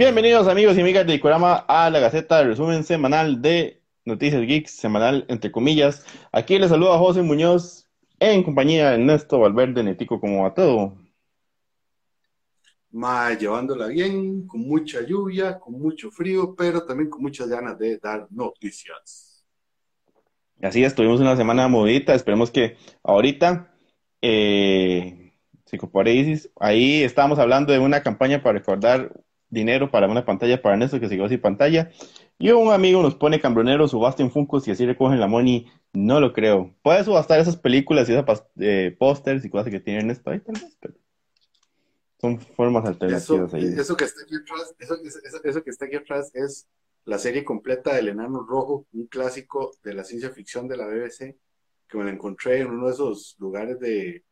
Bienvenidos amigos y amigas de Icorama a la Gaceta de Resumen Semanal de Noticias Geeks, semanal entre comillas. Aquí les saluda José Muñoz en compañía de Ernesto Valverde Netico, como a todo. Ma, llevándola bien, con mucha lluvia, con mucho frío, pero también con muchas ganas de dar noticias. Así es, tuvimos una semana movidita, esperemos que ahorita eh, Isis. Ahí estábamos hablando de una campaña para recordar dinero para una pantalla para Néstor que se quedó sin pantalla. Y un amigo nos pone cambronero, subasten Funkos y así recogen la money. No lo creo. Puede subastar esas películas y esos eh, pósters y cosas que tienen esto ahí, tal vez, pero son formas alternativas Eso, ahí. eso que está aquí atrás, eso, eso- eso que está aquí atrás es la serie completa del Enano Rojo, un clásico de la ciencia ficción de la BBC, que me la encontré en uno de esos lugares de,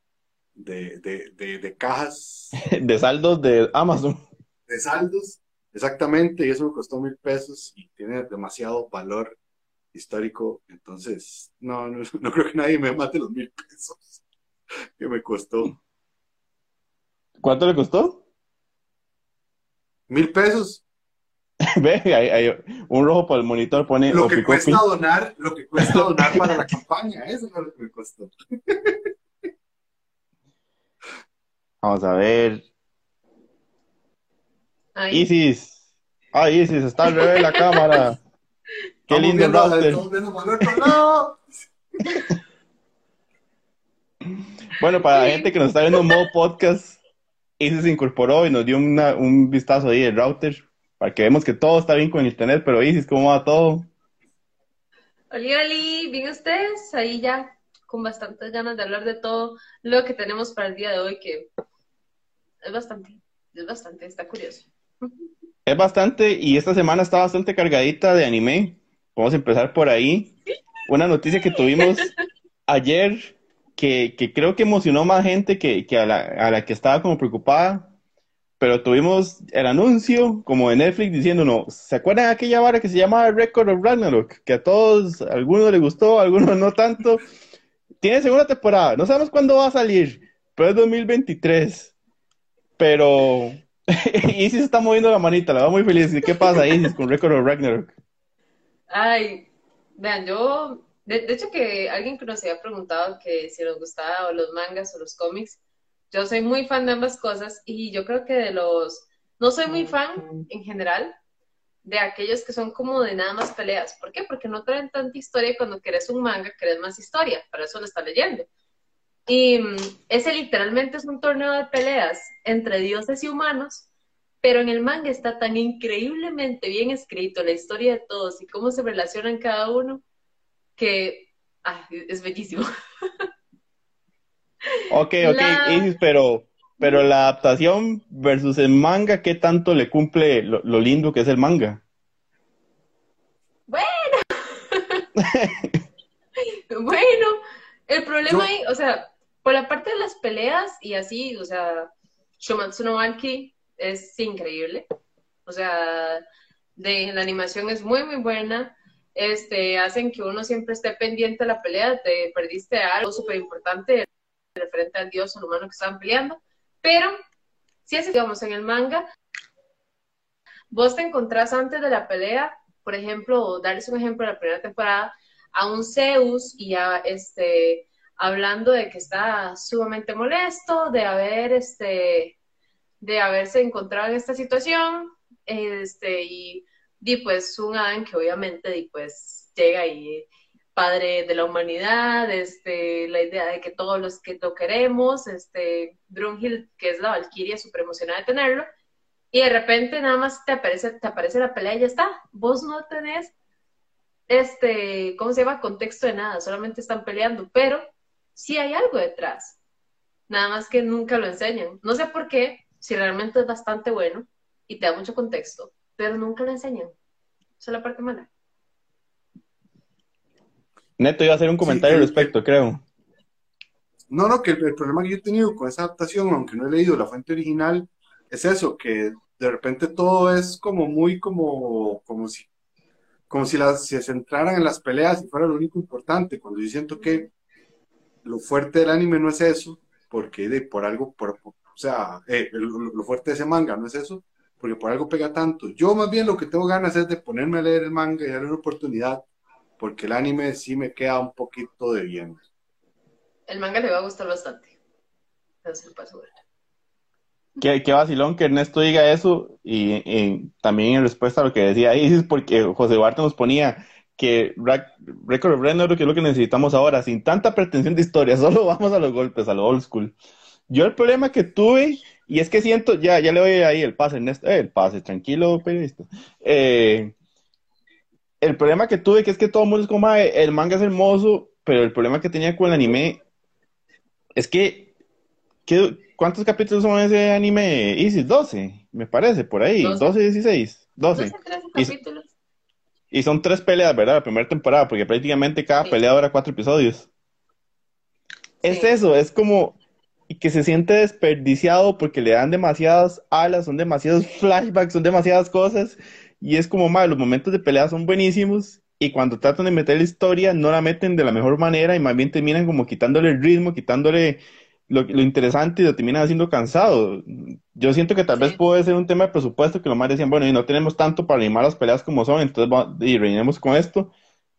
de, de, de, de cajas De saldos de Amazon. De saldos, exactamente, y eso me costó mil pesos y tiene demasiado valor histórico, entonces no, no, no creo que nadie me mate los mil pesos que me costó. ¿Cuánto le costó? Mil pesos, Ve, hay, hay un rojo por el monitor pone lo que cuesta donar, lo que cuesta donar para la campaña, eso es lo que me costó. Vamos a ver. Ay, Isis. Ah, Isis, está al revés de la cámara. Qué Estamos lindo el viendo- estamos otro lado. Bueno, para la gente que nos está viendo en modo podcast, Isis se incorporó y nos dio una- un vistazo ahí del router para que vemos que todo está bien con el internet. Pero Isis, ¿cómo va todo? Oli, oli, ¿bien ustedes? Ahí ya con bastantes ganas de hablar de todo lo que tenemos para el día de hoy, que es bastante, es bastante, está curioso. Es bastante, y esta semana está bastante cargadita de anime. Vamos a empezar por ahí. Una noticia que tuvimos ayer que, que creo que emocionó más gente que, que a la, a la que estaba como preocupada. Pero tuvimos el anuncio como de Netflix diciéndonos, ¿se acuerdan de aquella vara que se llamaba Record of Ragnarok? Que a todos, a algunos les gustó, a algunos no tanto. Tiene segunda temporada, no sabemos cuándo va a salir, pero es 2023. Pero Isis está moviendo la manita, la va muy feliz. ¿Y ¿Qué pasa, Isis, con Record of Ragnarok? Ay, vean, yo, de, hecho que alguien que nos había preguntado que si nos gustaba o los mangas o los cómics, yo soy muy fan de ambas cosas y yo creo que de los, no soy muy fan en general de aquellos que son como de nada más peleas. ¿Por qué? Porque no traen tanta historia cuando querés un manga, querés más historia, para eso lo está leyendo. Y mm, ese literalmente es un torneo de peleas entre dioses y humanos, pero en el manga está tan increíblemente bien escrito la historia de todos y cómo se relacionan cada uno, que ah, es bellísimo. Ok, ok, La- Isis, pero, pero la adaptación versus el manga, ¿qué tanto le cumple lo, lo lindo que es el manga? Bueno, el problema ahí, o sea, por la parte de las peleas y así, o sea, Shomatsu no es increíble. O sea, de, la animación es muy, muy buena. Este, hacen que uno siempre esté pendiente de la pelea. Te perdiste algo súper importante referente al dios o humano que estaban peleando. Pero, si es, digamos, en el manga, vos te encontrás antes de la pelea, por ejemplo, darles un ejemplo de la primera temporada, a un Zeus y a este hablando de que está sumamente molesto de haber este de haberse encontrado en esta situación este y, y pues un Adán que obviamente pues llega y padre de la humanidad este la idea de que todos los que lo queremos este Brunhild que es la Valquiria súper emocionada de tenerlo y de repente nada más te aparece te aparece la pelea y ya está vos no tenés este, ¿cómo se llama? Contexto de nada, solamente están peleando, pero sí hay algo detrás. Nada más que nunca lo enseñan. No sé por qué, si realmente es bastante bueno y te da mucho contexto, pero nunca lo enseñan. Esa es la parte mala. Neto iba a hacer un comentario Sí, al que- respecto, creo. No, no, que el, el problema que yo he tenido con esa adaptación, aunque no he leído la fuente original, es eso, que de repente todo es como muy como, como si, como si las, se centraran en las peleas y fuera lo único importante, cuando yo siento que lo fuerte del anime no es eso, porque de, por algo, por, por- o sea, eh, lo, lo fuerte de ese manga no es eso, porque por algo pega tanto. Yo más bien lo que tengo ganas es de ponerme a leer el manga y darle una oportunidad, porque el anime sí me queda un poquito de bien. El manga le va a gustar bastante. Entonces, paso Qué, qué vacilón que Ernesto diga eso y, y, también en respuesta a lo que decía Isis, porque José Duarte nos ponía que Record of Ragnarok que es lo que necesitamos ahora, sin tanta pretensión de historia, solo vamos a los golpes, a lo old school. Yo el problema que tuve, y es que siento, ya, ya le doy ahí el pase, Ernesto, eh, el pase, tranquilo, periodista. Eh, el problema que tuve, que es que todo el mundo es como, el manga es hermoso, pero el problema que tenía con el anime es que, que ¿Cuántos capítulos son ese anime, Isis? 12, me parece, por ahí. 12, 12 16. 12. 12 capítulos. Y, son tres peleas, ¿verdad? La primera temporada, porque prácticamente cada sí. pelea dura cuatro episodios. Sí. Es eso, es como que se siente desperdiciado porque le dan demasiadas alas, son demasiados flashbacks, son demasiadas cosas. Y es como, mal, los momentos de pelea son buenísimos. Y cuando tratan de meter la historia, no la meten de la mejor manera y más bien terminan como quitándole el ritmo, quitándole lo, lo, interesante y lo terminan haciendo cansado. Yo siento que tal vez puede ser un tema de presupuesto que los más decían, bueno, y no tenemos tanto para animar las peleas como son, entonces va, y rellenemos con esto.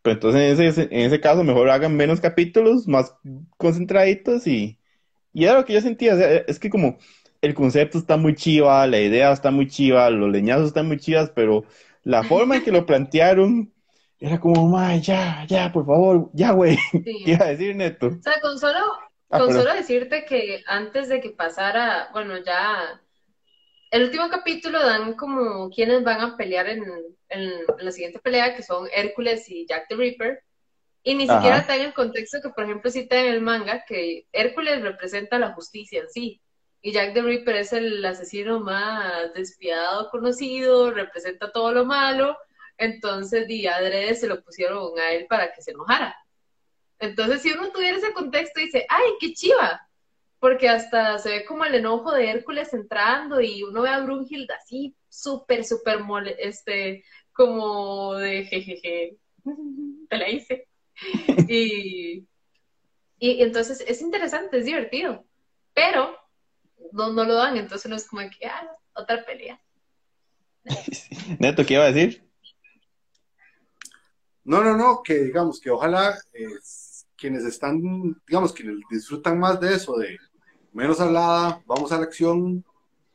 Pero entonces en ese, en ese caso mejor hagan menos capítulos, más concentraditos y, y era lo que yo sentía. O sea, es que como el concepto está muy chiva, la idea está muy chiva, los leñazos están muy chivas, pero la forma en que lo plantearon era como, ya, ya, por favor, ya, güey. Sí. Iba a decir neto. O sea, con solo Ah, Con solo decirte que antes de que pasara, bueno, ya el último capítulo dan como quienes van a pelear en, en, en la siguiente pelea, que son Hércules y Jack the Ripper. Y ni Ajá. siquiera está en el contexto que, por ejemplo, cita en el manga, que Hércules representa la justicia en sí. Y Jack the Ripper es el asesino más despiadado conocido, representa todo lo malo. Entonces, di adrede se lo pusieron a él para que se enojara. Entonces, si uno tuviera ese contexto, dice, ¡ay, qué chiva! Porque hasta se ve como el enojo de Hércules entrando y uno ve a Brunhilde así, súper, súper, mole, este, como de jejeje, te la hice. Y, y, entonces es interesante, es divertido, pero no, no lo dan, entonces no es como que, ah, otra pelea. Neto, ¿qué iba a decir? No, no, no, que digamos que ojalá eh, quienes están, digamos, quienes disfrutan más de eso, de menos hablada, vamos a la acción,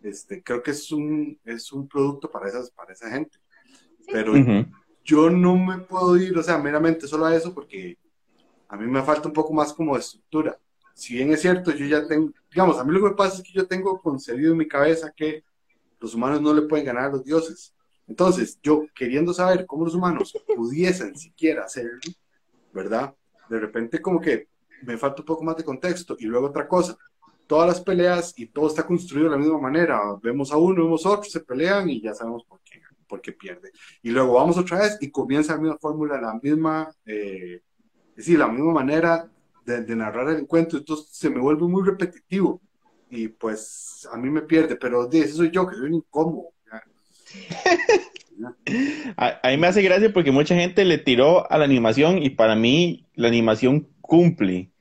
este, creo que es un, es un producto para, esas, para esa gente. Pero uh -huh. yo no me puedo ir, o sea, meramente solo a eso porque a mí me falta un poco más como de estructura. Si bien es cierto, yo ya tengo, digamos, a mí lo que me pasa es que yo tengo concebido en mi cabeza que los humanos no le pueden ganar a los dioses. Entonces, yo queriendo saber cómo los humanos pudiesen siquiera hacerlo, ¿verdad? De repente como que me falta un poco más de contexto. Y luego otra cosa, todas las peleas y todo está construido de la misma manera. Vemos a uno, vemos a otro, se pelean y ya sabemos por qué, por qué pierde. Y luego vamos otra vez y comienza la misma fórmula, la misma, eh, la misma manera de, de, narrar el encuentro. Entonces se me vuelve muy repetitivo y pues a mí me pierde, pero de eso soy yo, que soy un incómodo. A, a, mí me hace gracia porque mucha gente le tiró a la animación y para mí la animación cumple.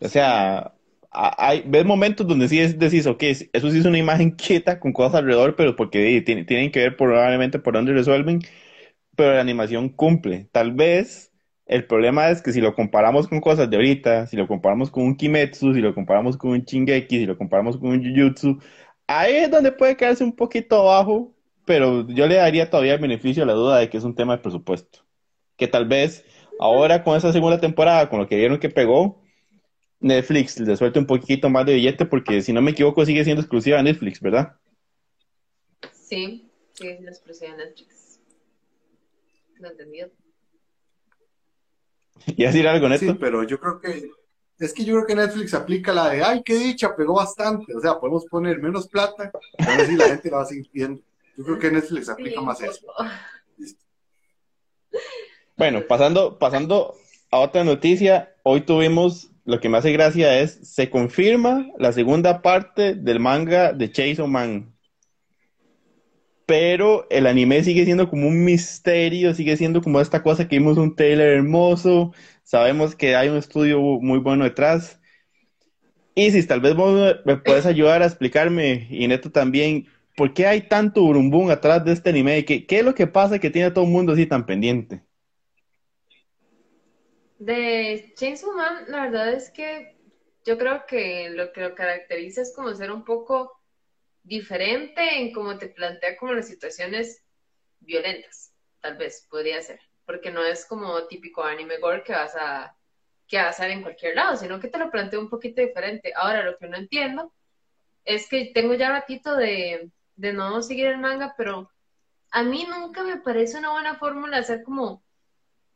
O sea, hay, ves momentos donde sí es, decís, ok, eso sí es una imagen quieta con cosas alrededor, pero porque tienen, tienen que ver probablemente por dónde resuelven, pero la animación cumple. Tal vez el problema es que si lo comparamos con cosas de ahorita, si lo comparamos con un Kimetsu, si lo comparamos con un Shingeki, si lo comparamos con un Jujutsu, ahí es donde puede quedarse un poquito abajo pero yo le daría todavía el beneficio a la duda de que es un tema de presupuesto. Que tal vez ahora con esa segunda temporada, con lo que vieron que pegó, Netflix le suelte un poquito más de billete porque si no me equivoco sigue siendo exclusiva de Netflix, ¿verdad? Sí, sí, es exclusiva de Netflix. No entendido. ¿Y decir algo, Neto? Sí, pero yo creo que es que yo creo que Netflix aplica la de, ay, qué dicha, pegó bastante. O sea, podemos poner menos plata, a ver si la gente la va a seguir viendo. Yo creo que Netflix aplica sí, más eso. Listo. Bueno, pasando, pasando a otra noticia, hoy tuvimos, lo que me hace gracia es, se confirma la segunda parte del manga de Chase Man. Pero el anime sigue siendo como un misterio, sigue siendo como esta cosa que vimos un trailer hermoso, sabemos que hay un estudio muy bueno detrás. Isis, tal vez vos me puedes ayudar a explicarme, y Neto también, ¿por qué hay tanto burumbum atrás de este anime? ¿Qué, ¿Qué es lo que pasa que tiene a todo el mundo así tan pendiente? De Chainsaw Man, la verdad es que yo creo que lo que lo caracteriza es como ser un poco diferente en cómo te plantea como las situaciones violentas, tal vez podría ser, porque no es como típico anime gore que vas a que va a ser en cualquier lado, sino que te lo planteo un poquito diferente. Ahora, lo que no entiendo es que tengo ya ratito de, de no seguir el manga, pero a mí nunca me parece una buena fórmula hacer como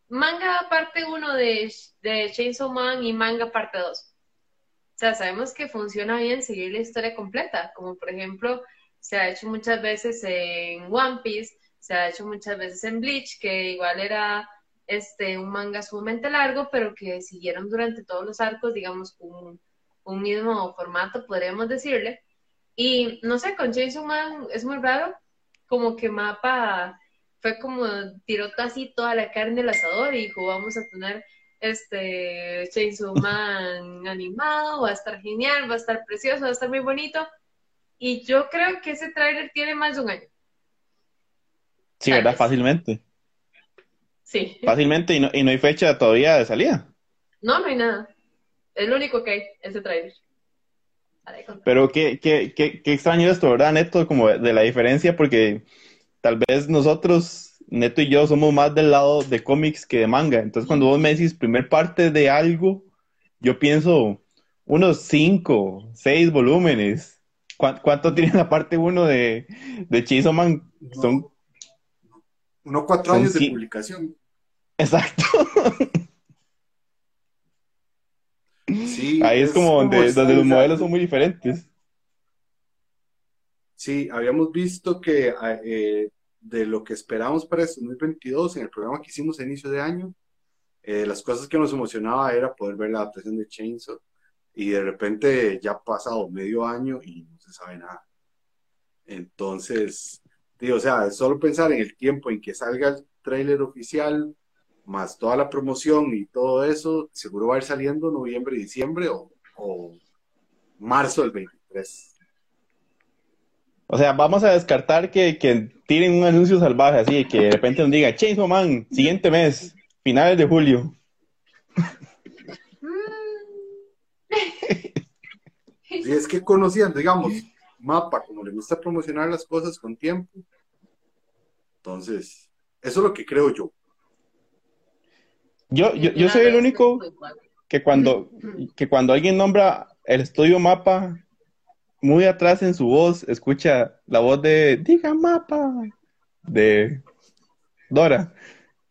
manga parte 1 de, de Chainsaw Man y manga parte 2. O sea, sabemos que funciona bien seguir la historia completa, como por ejemplo se ha hecho muchas veces en One Piece, se ha hecho muchas veces en Bleach, que igual era este, un manga sumamente largo, pero que siguieron durante todos los arcos, digamos, un, un mismo formato, podríamos decirle. Y no sé, con Chainsaw Man es muy raro, como que Mapa fue como tiró así toda la carne del asador y dijo, vamos a tener este Chainsaw Man animado, va a estar genial, va a estar precioso, va a estar muy bonito. Y yo creo que ese tráiler tiene más de un año. Sí, ¿verdad? Fácilmente. Sí. Fácilmente y no, y no hay fecha todavía de salida. No, no hay nada. Es lo único que hay, ese trailer. Pero qué, qué, qué, qué extraño esto, ¿verdad, Neto? Como de la diferencia, porque tal vez nosotros, Neto y yo, somos más del lado de cómics que de manga. Entonces, cuando vos me decís primer parte de algo, yo pienso unos cinco, seis volúmenes. ¿Cuánto tiene la parte uno de, de Chainsaw Man? Son uno cuatro Son años de publicación. Exacto. Sí, Ahí es como donde, donde los modelos son muy diferentes. Sí, habíamos visto que ah, eh, de lo que esperábamos para este 2022, en el programa que hicimos a inicio de año, eh, las cosas que nos emocionaba era poder ver la adaptación de Chainsaw y de repente ya ha pasado medio año y no se sabe nada. Entonces, digo, o sea, solo pensar en el tiempo en que salga el tráiler oficial, más toda la promoción y todo eso, seguro va a ir saliendo noviembre, diciembre o, o marzo del 23. O sea, vamos a descartar que, que tiren un anuncio salvaje así, que de repente nos diga Chainsaw Man, siguiente mes, finales de julio. Y es que conociendo, digamos, Mapa, como le gusta promocionar las cosas con tiempo, entonces, eso es lo que creo yo. Yo, yo, yo soy el único que cuando, que cuando alguien nombra el estudio Mapa, muy atrás en su voz, escucha la voz de Diga Mapa, de Dora.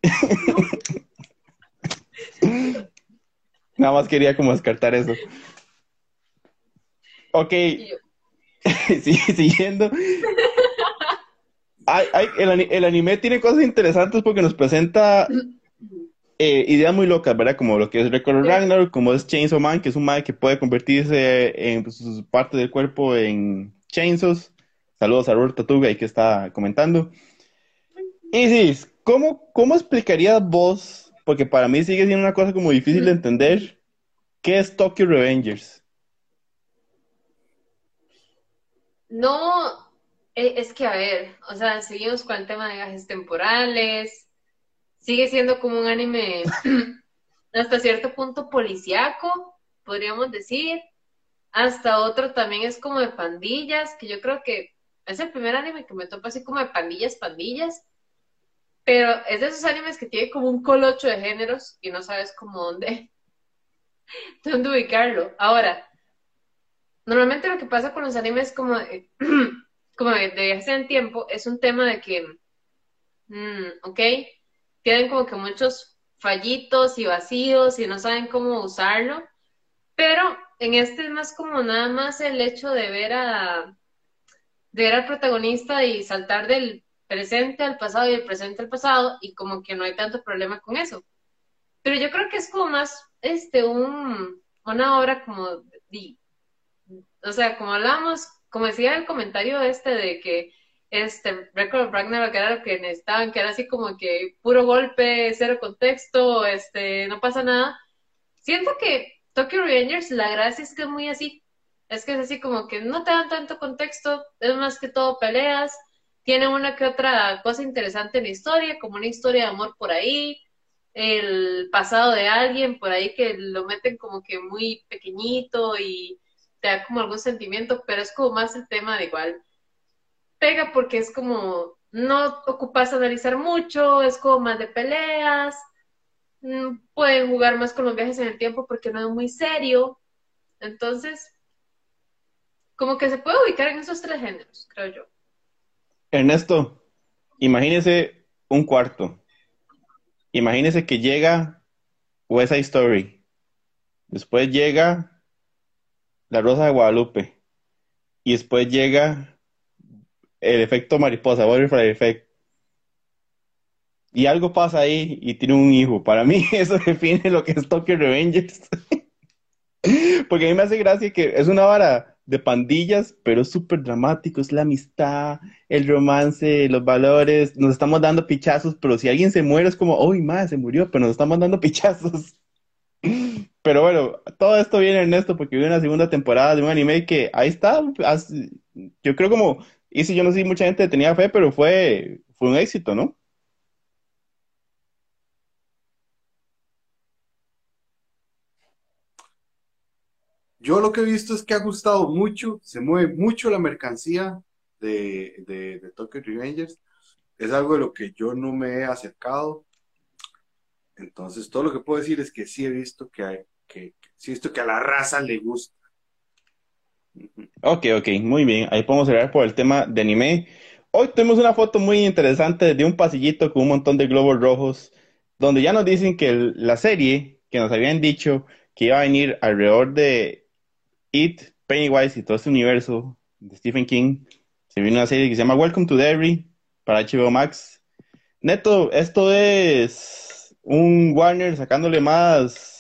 Nada más quería como descartar eso. Ok, sí, siguiendo. Ay, ay, el, ani- el anime tiene cosas interesantes porque nos presenta eh, ideas muy locas, ¿verdad? Como lo que es Record Sí. Ragnarok, como es Chainsaw Man, que es un man que puede convertirse en pues, sus partes del cuerpo en chainsaws. Saludos a Robert Tatuga, ahí que está comentando. Isis, ¿cómo, ¿cómo explicarías vos, porque para mí sigue siendo una cosa como difícil de entender, qué es Tokyo Revengers? No, eh, es que a ver, o sea, seguimos con el tema de viajes temporales, sigue siendo como un anime hasta cierto punto policíaco, podríamos decir, hasta otro también es como de pandillas, que yo creo que es el primer anime que me topa así como de pandillas, pandillas, pero es de esos animes que tiene como un colocho de géneros y no sabes cómo dónde, dónde ubicarlo. Ahora, Normalmente lo que pasa con los animes como de, como de, tiempo es un tema de que, mm, ok, tienen como que muchos fallitos y vacíos y no saben cómo usarlo, pero en este es más como nada más el hecho de ver a de ver al protagonista y saltar del presente al pasado y del presente al pasado y como que no hay tanto problema con eso. Pero yo creo que es como más este un una obra como o sea, como hablábamos, como decía el comentario este de que este Record of Ragnarok era lo que necesitaban, que era así como que puro golpe, cero contexto, este, no pasa nada. Siento que Tokyo Revengers, la gracia es que es muy así, Es que es así como que no te dan tanto contexto, es más que todo peleas, tiene una que otra cosa interesante en la historia, como una historia de amor por ahí, el pasado de alguien por ahí que lo meten como que muy pequeñito y te da como algún sentimiento, pero es como más el tema de igual. Pega porque es como, no ocupas analizar mucho, es como más de peleas, mm, pueden jugar más con los viajes en el tiempo porque no es muy serio. Entonces, como que se puede ubicar en esos tres géneros, creo yo. Ernesto, imagínese un cuarto. Imagínese que llega West Side Story. Después llega La Rosa de Guadalupe. Y después llega el efecto mariposa, Butterfly Effect. Y algo pasa ahí y tiene un hijo. Para mí eso define lo que es Tokyo Revengers. Porque a mí me hace gracia que es una vara de pandillas, pero es súper dramático, es la amistad, el romance, los valores, nos estamos dando pichazos, pero si alguien se muere es como, uy, madre, se murió, pero nos estamos dando pichazos. Pero bueno, todo esto viene Ernesto porque viene una segunda temporada de un anime que ahí está, yo creo como, y si yo no sé si mucha gente tenía fe, pero fue, fue un éxito, ¿no? Yo lo que he visto es que ha gustado mucho, se mueve mucho la mercancía de, de, Tokyo Revengers. Es algo de lo que yo no me he acercado. Entonces, todo lo que puedo decir es que sí he visto que, hay, que, sí he visto que a la raza le gusta. Ok, ok, muy bien. Ahí podemos cerrar por el tema de anime. Hoy tenemos una foto muy interesante de un pasillito con un montón de globos rojos, donde ya nos dicen que la serie que nos habían dicho que iba a venir alrededor de It, Pennywise y todo este universo de Stephen King, se viene una serie que se llama Welcome to Derry para HBO Max. Neto, esto es un Warner sacándole más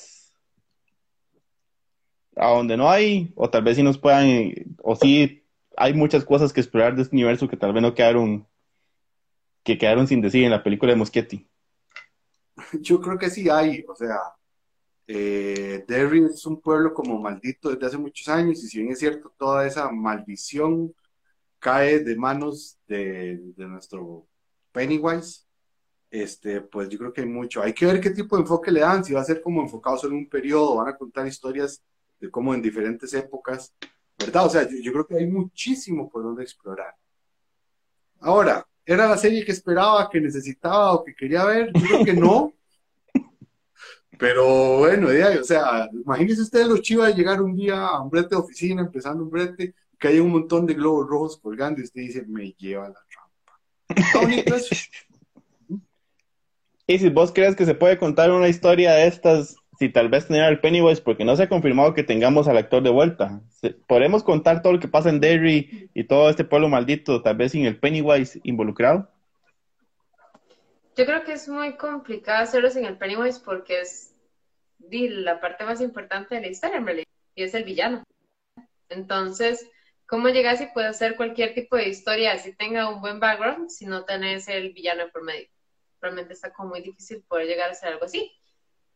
a donde no hay, o tal vez si nos puedan, o sí hay muchas cosas que explorar de este universo que tal vez no quedaron, que quedaron sin decir en la película de Moschetti. Yo creo que sí hay, o sea, eh, Derry es un pueblo como maldito desde hace muchos años y si bien es cierto, toda esa maldición cae de manos de, nuestro Pennywise, este, pues yo creo que hay mucho. Hay que ver qué tipo de enfoque le dan, si va a ser como enfocado solo en un periodo, van a contar historias de cómo en diferentes épocas, ¿verdad? O sea, yo, yo creo que hay muchísimo por donde explorar. Ahora, ¿era la serie que esperaba, que necesitaba o que quería ver? Yo creo que no. Pero bueno, o sea, imagínense ustedes los chivas de llegar un día a un brete de oficina, empezando un brete, que hay un montón de globos rojos colgando y usted dice, me lleva la trampa. y si vos crees que se puede contar una historia de estas, si tal vez tener al Pennywise, porque no se ha confirmado que tengamos al actor de vuelta. ¿Podemos contar todo lo que pasa en Derry y todo este pueblo maldito, tal vez sin el Pennywise involucrado? Yo creo que es muy complicado hacerlo sin el Pennywise porque es la parte más importante de la historia, en realidad, y es el villano. Entonces, ¿cómo llegas y puedes hacer cualquier tipo de historia si tenga un buen background si no tenés el villano por medio? Realmente está como muy difícil poder llegar a hacer algo así.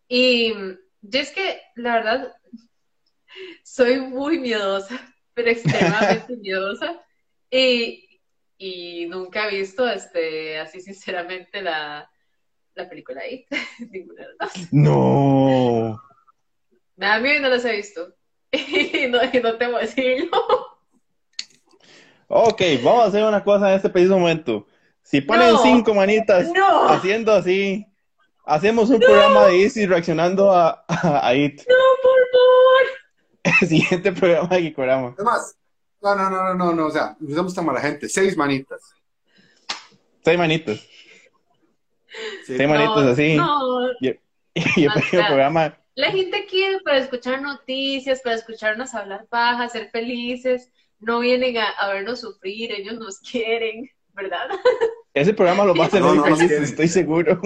Y yo es que, la verdad, soy muy miedosa, pero extremadamente miedosa. Y, y nunca he visto, este, así sinceramente, la, la película ahí. Ninguna de las No. A mí no las he visto. y no, y no tengo decirlo. Ok, vamos a hacer una cosa en este preciso momento. Si ponen cinco manitas haciendo así, hacemos un programa de Easy reaccionando a, a, IT. No, por favor. El siguiente programa de Gikorama. Además, no, no, no, no, no, o sea, usamos tan mala gente. Seis manitas. Seis manitas. Sí, manitos así. No. Y, el programa. La gente quiere para escuchar noticias, para escucharnos hablar paja, ser felices. No vienen a, vernos sufrir, ellos nos quieren, ¿verdad? Ese programa lo va a hacer no, estoy seguro.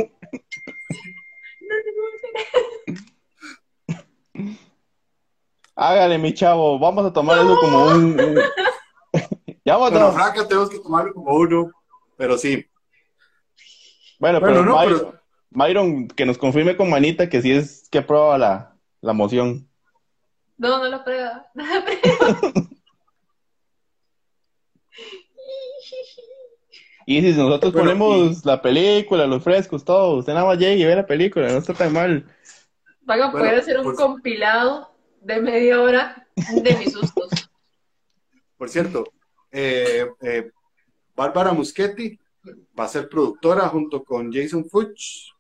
Hágale, mi chavo, vamos a tomar eso como un... ya vamos a tomar. Franca tenemos que tomarlo como uno, pero sí. Bueno, pero, Myron, que nos confirme con manita que sí es que aprueba la, la moción. No, no lo prueba. No lo prueba. Y si nosotros Bueno, ponemos la película, los frescos, todo, usted nada más llegue y ve la película, no está tan mal. Van a poder Bueno, hacer un pues- compilado de media hora de mis sustos. Por cierto, eh, eh, Bárbara Muschetti va a ser productora junto con Jason Fuchs,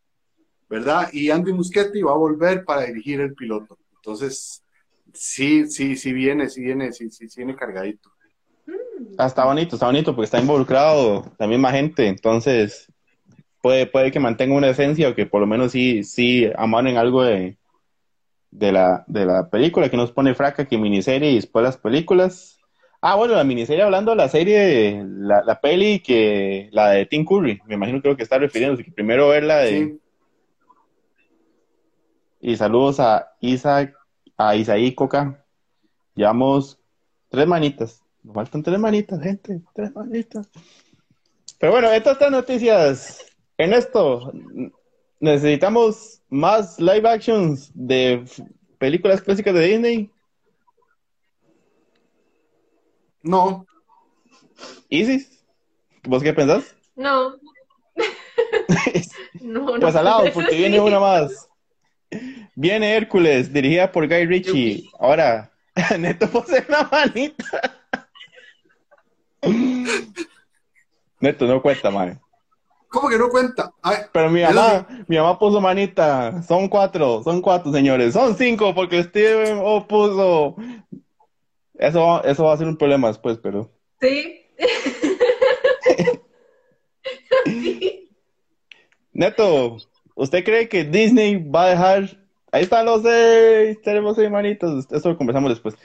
¿verdad? Y Andy Muschetti va a volver para dirigir el piloto. Entonces, sí, sí, sí viene, sí viene, sí, sí, sí viene cargadito. Ah, está bonito, está bonito, porque está involucrado la misma gente, entonces puede, puede que mantenga una esencia o que por lo menos sí, sí amanen algo de, de la, de la película, que nos pone fraca que miniserie y después las películas. Ah, bueno, la miniserie hablando de la serie, la, la peli que, la de Tim Curry, me imagino creo que está refiriéndose, que primero verla de, Sí. y saludos a Isaac, a Isaí Coca. Llevamos tres manitas. Nos faltan tres manitas, gente. Tres manitas. Pero bueno, estas tres noticias. Ernesto, necesitamos más live actions de películas clásicas de Disney. No, Isis, ¿vos qué pensás? No. No, no. Pues al lado, porque sí. viene una más. Viene Hércules, dirigida por Guy Ritchie. Ahora, Neto pose una manita. Neto, no cuenta, madre. ¿cómo que no cuenta? Ay, Pero mi mamá, mi mamá puso manita. Son cuatro, son cuatro, señores. Son cinco, porque Steven O puso. Eso, va- eso va a ser un problema después, pero. Sí. Sí. Neto, ¿usted cree que Disney va a dejar? Ahí están los seis, tenemos seis manitos. Eso lo conversamos después.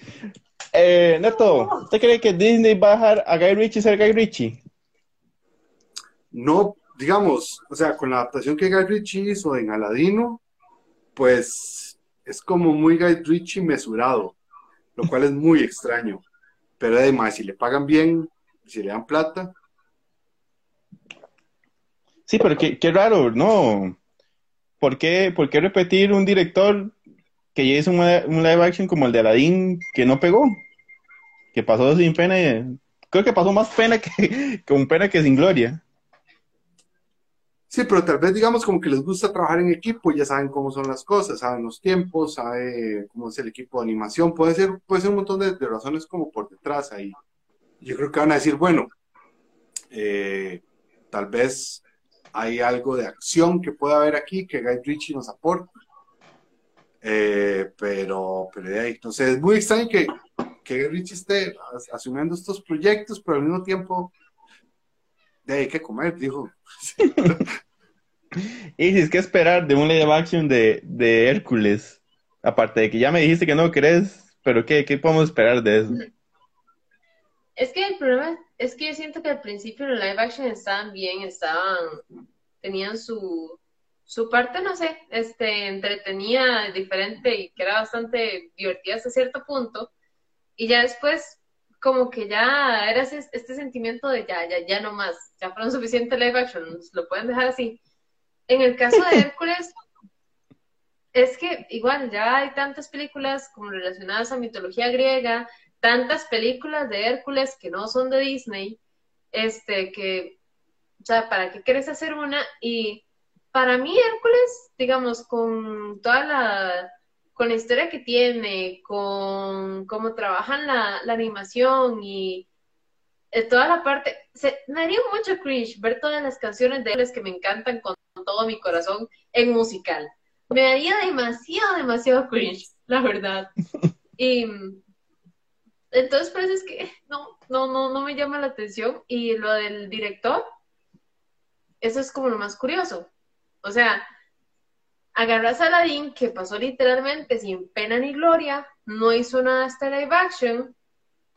Eh, Neto, ¿usted cree que Disney va a dejar a Guy Ritchie ser Guy Ritchie? no, digamos, o sea, con la adaptación que Guy Ritchie hizo en Aladino, pues es como muy Guy Ritchie mesurado, lo cual es muy extraño. Pero además, si le pagan bien, si le dan plata, Sí, pero qué, qué raro, ¿no? ¿Por qué, por qué repetir un director que ya hizo un, un live action como el de Aladdin que no pegó? Que pasó sin pena. Creo que pasó más pena que con pena que sin gloria. Sí, pero tal vez digamos como que les gusta trabajar en equipo, ya saben cómo son las cosas, saben los tiempos, saben cómo es el equipo de animación, puede ser, puede ser un montón de, razones como por detrás ahí. Yo creo que van a decir, bueno, eh, tal vez hay algo de acción que pueda haber aquí que Guy Ritchie nos aporta. Eh, pero, pero de entonces es muy extraño que, que Guy Ritchie esté as- asumiendo estos proyectos, pero al mismo tiempo de ahí hay que comer, dijo. Y si es que esperar de un live action de, de Hércules, aparte de que ya me dijiste que no crees, pero ¿qué, qué podemos esperar de eso? Es que el problema es que yo siento que al principio los live action estaban bien, estaban, tenían su, su parte, no sé, este, entretenida, diferente y que era bastante divertida hasta cierto punto. Y ya después, como que ya era ese- este sentimiento de ya, ya, ya no más, ya fueron suficientes live action, lo pueden dejar así. En el caso de Hércules, es que igual ya hay tantas películas como relacionadas a mitología griega, tantas películas de Hércules que no son de Disney, este, que, o sea, ¿para qué quieres hacer una? Y para mí Hércules, digamos, con toda la, con la historia que tiene, con cómo trabajan la, la animación y eh, toda la parte, se, me haría mucho cringe ver todas las canciones de Hércules que me encantan con todo mi corazón en musical. Me daría demasiado, demasiado cringe, la verdad. Y entonces, por eso es que no, no, no, no me llama la atención. Y lo del director, eso es como lo más curioso. O sea, agarras a Aladdin, que pasó literalmente sin pena ni gloria, no hizo nada hasta live action,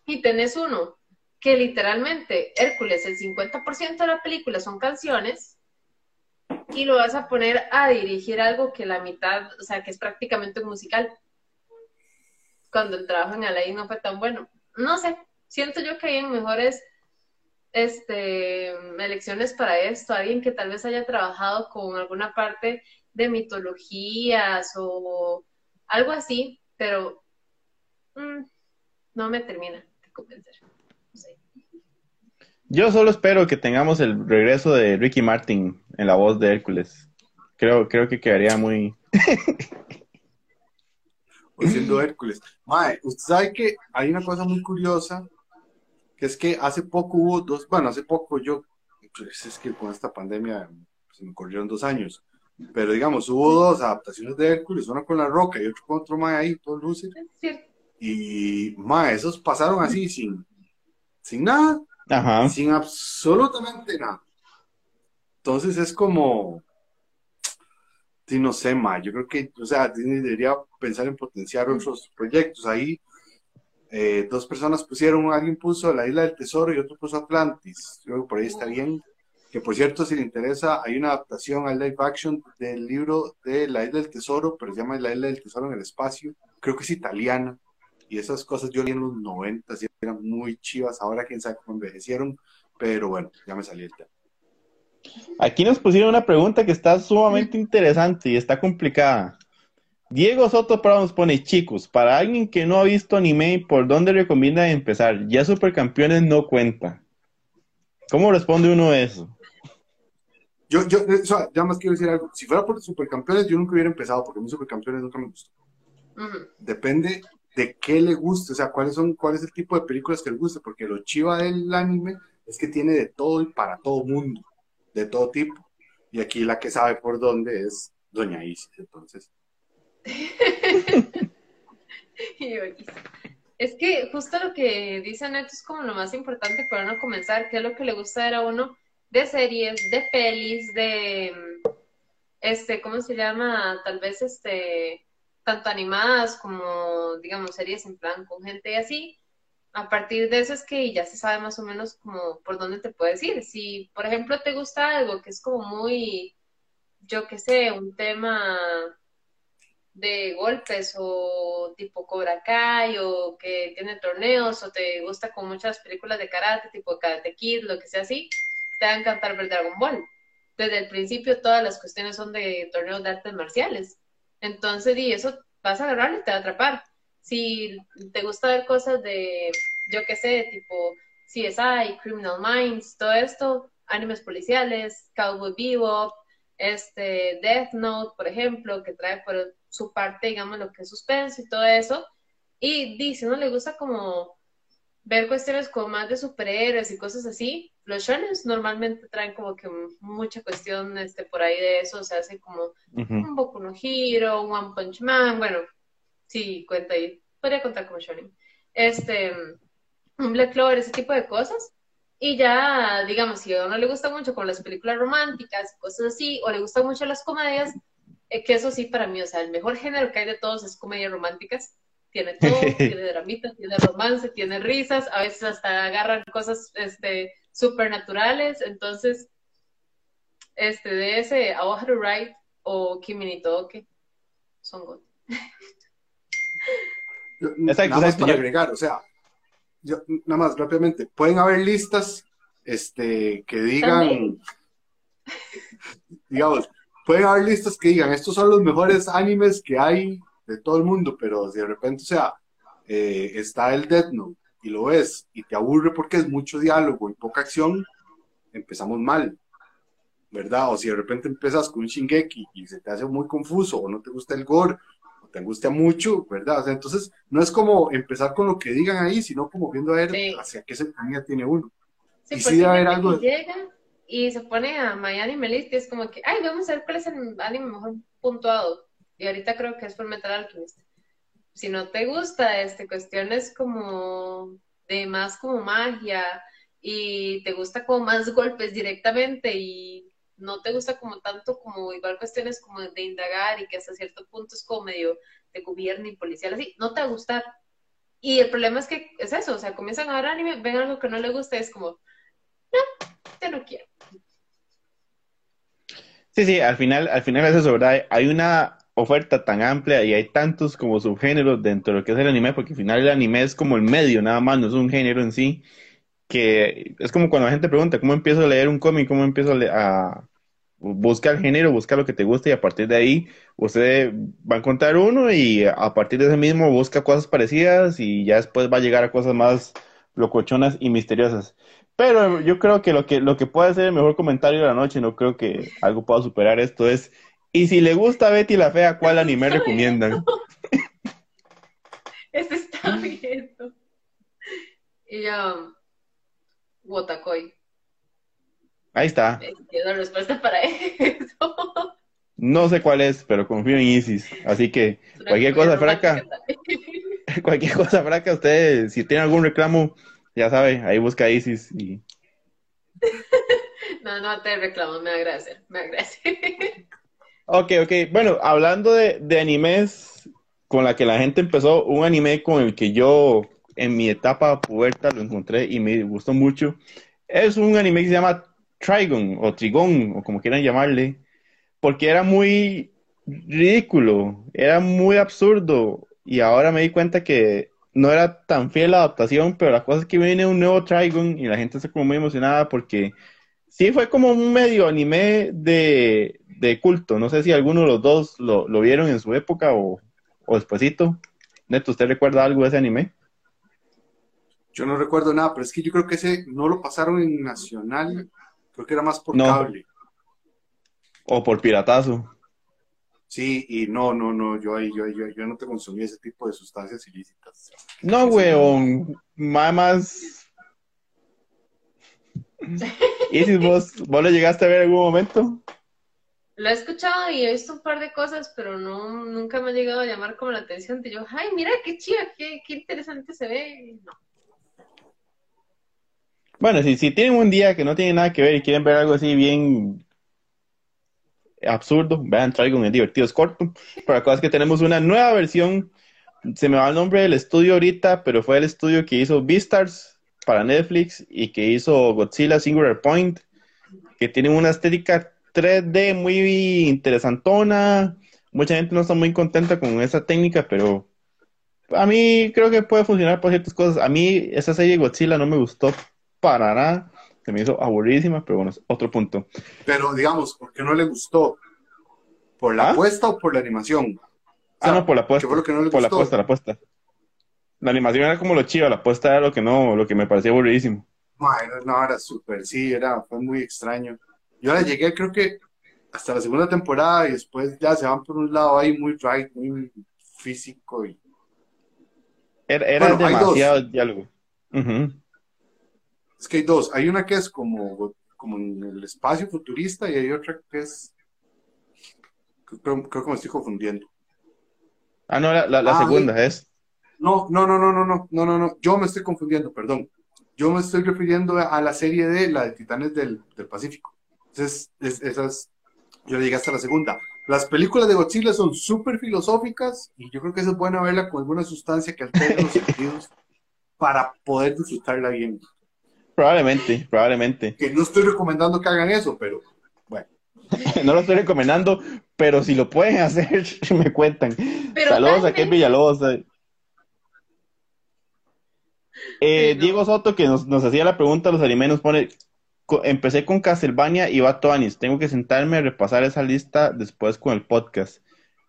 y tenés uno que literalmente, Hércules, el 50% de la película son canciones, y lo vas a poner a dirigir algo que la mitad, o sea, que es prácticamente musical cuando el trabajo en Aladdin no fue tan bueno. No sé, siento yo que hay mejores este, elecciones para esto, alguien que tal vez haya trabajado con alguna parte de mitologías o algo así, pero mm, no me termina de convencer. No sé. Yo solo espero que tengamos el regreso de Ricky Martin en la voz de Hércules. Creo, creo que quedaría muy... o siendo Hércules. Mae, usted sabe que hay una cosa muy curiosa, que es que hace poco hubo dos, bueno, hace poco yo, pues es que con esta pandemia se me corrieron dos años, pero digamos, hubo dos adaptaciones de Hércules, una con La Roca y otra con otro Mae ahí, todo luce. Es cierto. Y Mae, esos pasaron así sin, sin nada, Ajá. sin absolutamente nada. Entonces es como, sí, no sé, ma, yo creo que, o sea, Disney debería pensar en potenciar otros proyectos. Ahí eh, dos personas pusieron, alguien puso la Isla del Tesoro y otro puso Atlantis. Yo creo que por ahí está bien. Que por cierto, si le interesa, hay una adaptación al live action del libro de la Isla del Tesoro, pero se llama La Isla del Tesoro en el Espacio. Creo que es italiana. Y esas cosas yo leí en los 90 y eran muy chivas. Ahora quién sabe cómo envejecieron. Pero bueno, ya me salí el tema. Aquí nos pusieron una pregunta que está sumamente interesante y está complicada. Diego Soto Prado nos pone, chicos, para alguien que no ha visto anime, ¿por dónde recomienda empezar? Ya Supercampeones no cuenta. ¿Cómo responde uno a eso? Yo, yo, o sea, ya más quiero decir algo. Si fuera por Supercampeones, yo nunca hubiera empezado, porque a mí Supercampeones nunca me gustó. Depende de qué le guste, o sea, cuáles son, cuál es el tipo de películas que le guste, porque lo chiva del anime es que tiene de todo y para todo mundo, de todo tipo. Y aquí la que sabe por dónde es Doña Isis, entonces. Es que justo lo que dice Neto es como lo más importante para uno comenzar, qué es lo que le gusta a uno de series, de pelis, de este, ¿cómo se llama? Tal vez este, tanto animadas como, digamos, series en plan con gente así. A partir de eso es que ya se sabe más o menos como por dónde te puedes ir. Si, por ejemplo, te gusta algo que es como muy, yo qué sé, un tema de golpes o tipo Cobra Kai o que tiene torneos o te gusta con muchas películas de karate tipo Karate Kid, lo que sea así, te va a encantar ver Dragon Ball. Desde el principio todas las cuestiones son de torneos de artes marciales. Entonces, y eso vas a agarrarlo y te va a atrapar. Si te gusta ver cosas de, yo qué sé, tipo CSI, Criminal Minds, todo esto, animes policiales, Cowboy Bebop, este, Death Note, por ejemplo, que trae por su parte, digamos, lo que es suspenso y todo eso. Y dice, ¿no? Le gusta como ver cuestiones como más de superhéroes y cosas así. Los shonen normalmente traen como que mucha cuestión este, por ahí de eso, se hace como Ujú. un Boku no Hero, un One Punch Man, bueno, sí, cuenta ahí, podría contar como shonen. Este, un Black Clover, ese tipo de cosas. Y ya, digamos, si a uno le gusta mucho con las películas románticas, cosas así, o le gustan mucho las comedias, eh, que eso sí para mí, o sea, el mejor género que hay de todos es comedias románticas. Tiene todo, tiene dramita, tiene romance, tiene risas, a veces hasta agarran cosas este, supernaturales. Entonces, este, de ese A How to Write o Kimi ni Toque son Exacto, nada más para agregar, o sea, yo, nada más rápidamente, pueden haber listas este, que digan, También. digamos, pueden haber listas que digan, estos son los mejores animes que hay de todo el mundo, pero si de repente, o sea, eh, está el Death Note y lo ves y te aburre porque es mucho diálogo y poca acción, empezamos mal, ¿verdad? O si de repente empiezas con un Shingeki y se te hace muy confuso o no te gusta el gore o te angustia mucho, ¿verdad? O sea, entonces no es como empezar con lo que digan ahí, sino como viendo a ver Sí. hacia qué sintonía tiene uno. Sí, Y sí porque debe haber algo llega y se pone a My Anime List y es como que, ay, vamos a ver cuál es el anime mejor puntuado. Y ahorita creo que es por Metal Alchemist. Si no te gusta, este, cuestiones como de más como magia y te gusta como más golpes directamente y no te gusta como tanto como igual cuestiones como de indagar y que hasta cierto punto es como medio de gobierno y policial así, no te va a gustar. Y el problema es que es eso, o sea, comienzan a ver anime, ven algo que no les gusta y es como, no, ya no quiero. Sí, sí, al final, al final es eso, ¿verdad? Hay una oferta tan amplia y hay tantos como subgéneros dentro de lo que es el anime, porque al final el anime es como el medio, nada más, no es un género en sí, que es como cuando la gente pregunta, ¿cómo empiezo a leer un cómic? ¿Cómo empiezo a, le- a, busca el género, busca lo que te gusta y a partir de ahí usted va a encontrar uno y a partir de ese mismo busca cosas parecidas y ya después va a llegar a cosas más locochonas y misteriosas. Pero yo creo que lo que, lo que puede ser el mejor comentario de la noche, no creo que algo pueda superar esto, es, y si le gusta Betty la Fea, ¿cuál anime recomiendan? Ese está bien. Y um, Wotakoi. Ahí está. la respuesta para eso. No sé cuál es, pero confío en Isis. Así que cualquier cosa fraca, cualquier cosa fraca, usted, si tiene algún reclamo, ya sabe, ahí busca Isis y... No, no te reclamo, me agradece, me agradece. Ok, ok. Bueno, hablando de, de animes con la que la gente empezó, un anime con el que yo en mi etapa puberta lo encontré y me gustó mucho. Es un anime que se llama Trigon o Trigon o como quieran llamarle, porque era muy ridículo, era muy absurdo y ahora me di cuenta que no era tan fiel la adaptación, pero la cosa es que viene un nuevo Trigon y la gente está como muy emocionada porque sí fue como un medio anime de, culto. No sé si alguno de los dos lo, vieron en su época o, o despuesito. Neto, ¿usted recuerda algo de ese anime? Yo no recuerdo nada, pero es que yo creo que ese no lo pasaron en Nacional Creo que era más por cable. O por piratazo. Sí, y no, no, no, yo, yo, yo, yo no te consumí ese tipo de sustancias ilícitas. No, weón, más... ¿Y si vos, vos lo llegaste a ver en algún momento? Lo he escuchado y he visto un par de cosas, pero no, nunca me ha llegado a llamar como la atención. De yo, ay, mira qué chida, qué, qué interesante se ve. No. Bueno, si, si tienen un día que no tiene nada que ver y quieren ver algo así bien absurdo, vean, traigo un divertido, es corto. Pero la cosa es que tenemos una nueva versión. Se me va el nombre del estudio ahorita, pero fue el estudio que hizo Beastars para Netflix y que hizo Godzilla Singular Point, que tiene una estética 3D muy interesantona. Mucha gente no está muy contenta con esa técnica, pero a mí creo que puede funcionar por ciertas cosas. A mí esa serie Godzilla no me gustó para nada. Se me hizo aburridísima, pero bueno, es otro punto. Pero digamos, ¿por qué no le gustó? ¿Por la ¿Ah? apuesta o por la animación? Ah, no, por la apuesta. por la apuesta, la apuesta. La animación era como lo chido, la apuesta era lo que no, lo que me parecía aburridísimo. No, era súper, sí, era, fue muy extraño. Yo ahora llegué, creo que hasta la segunda temporada y después ya se van por un lado ahí muy right, muy físico y... Era, demasiado diálogo. Es que hay dos. Hay una que es como, como en el espacio futurista y hay otra que es. Creo, que me estoy confundiendo. Ah, no, la, la, ah, segunda es. No, no, no, no, no, no, no, no, no. Yo me estoy confundiendo, perdón. Yo me estoy refiriendo a la serie de la de Titanes del, del Pacífico. Entonces, es, esas. Yo llegué hasta la segunda. Las películas de Godzilla son súper filosóficas y yo creo que es bueno verla con alguna sustancia que altere los sentidos para poder disfrutarla bien. Probablemente, probablemente. Que no estoy recomendando que hagan eso, pero bueno. no lo estoy recomendando, pero si lo pueden hacer, me cuentan. Saludos a Ken Villalobos. Eh, Diego Soto, que nos, hacía la pregunta, los animes nos pone, empecé con Castlevania y va Anis, tengo que sentarme a repasar esa lista después con el podcast.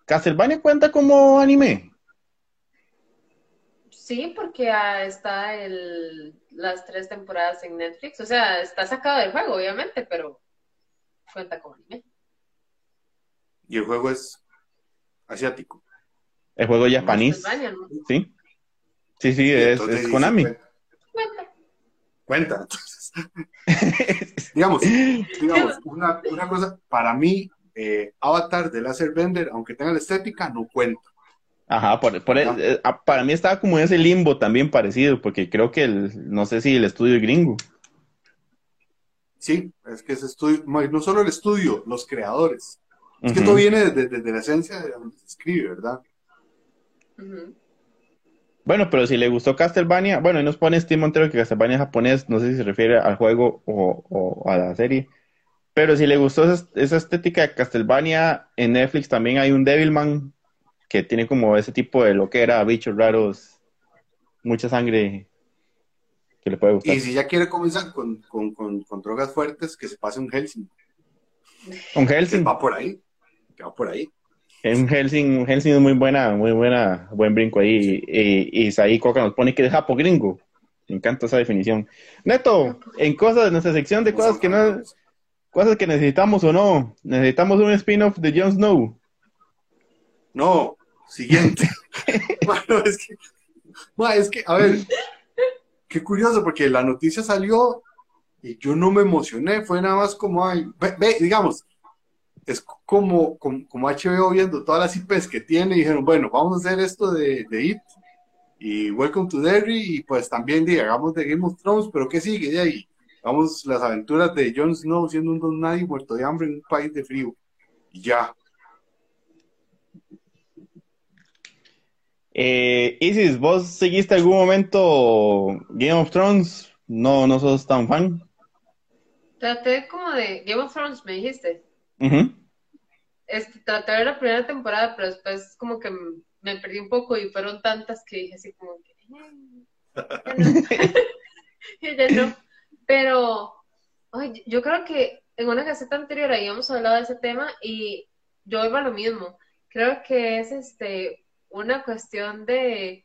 ¿Castlevania cuenta como anime? Sí, porque está el, las tres temporadas en Netflix. O sea, está sacado del juego, obviamente, pero cuenta como anime. Y el juego es asiático. El juego japonés. Sí. Sí, sí, es, Konami. Cuenta. digamos, digamos una, una, cosa, para mí, eh, Avatar de Laser Bender, aunque tenga la estética, no cuenta. Ajá, por, eh, ah, para mí estaba como en ese limbo también parecido, porque creo que el, no sé si el estudio es gringo. Sí, es que ese estudio, no solo el estudio, los creadores. Es que todo viene desde la esencia de donde se escribe, ¿verdad? Bueno, pero si le gustó Castlevania, bueno, y nos pone Steve Montero que Castlevania es japonés, no sé si se refiere al juego o, a la serie. Pero si le gustó esa, esa, estética de Castlevania, en Netflix también hay un Devilman que tiene como ese tipo de lo que era bichos raros, mucha sangre que le puede gustar. Y si ya quiere comenzar con, drogas fuertes, que se pase un Helsing. Un Helsing. Va por ahí. Va por ahí. Un Helsing, Helsing es muy buena, muy buena, buen brinco ahí. Y, y Isaí Coca nos pone que es japo gringo. Me encanta esa definición. Neto, en cosas de nuestra sección de cosas que no, cosas que necesitamos o no, necesitamos un spin-off de Jon Snow. No, siguiente. bueno, es que, bueno, es que, a ver, qué curioso, porque la noticia salió y yo no me emocioné, fue nada más como, ay, ve, ve, digamos, es como, como, como, HBO viendo todas las IPs que tiene y dijeron, bueno, vamos a hacer esto de, de IT y Welcome to Derry y pues también di, hagamos de Game of Thrones, pero ¿qué sigue de ahí? Vamos las aventuras de Jon Snow siendo un don nadie muerto de hambre en un país de frío. Y ya. Eh, Isis, ¿vos seguiste algún momento Game of Thrones? No, no sos tan fan. Traté como de Game of Thrones, me dijiste. Ujú. Este, traté de ver la primera temporada, pero después como que me perdí un poco y fueron tantas que dije así como que... "Eh, ya no". Ya no. Pero ay, yo creo que en una caseta anterior habíamos hablado de ese tema y yo iba a lo mismo. Creo que es este una cuestión de,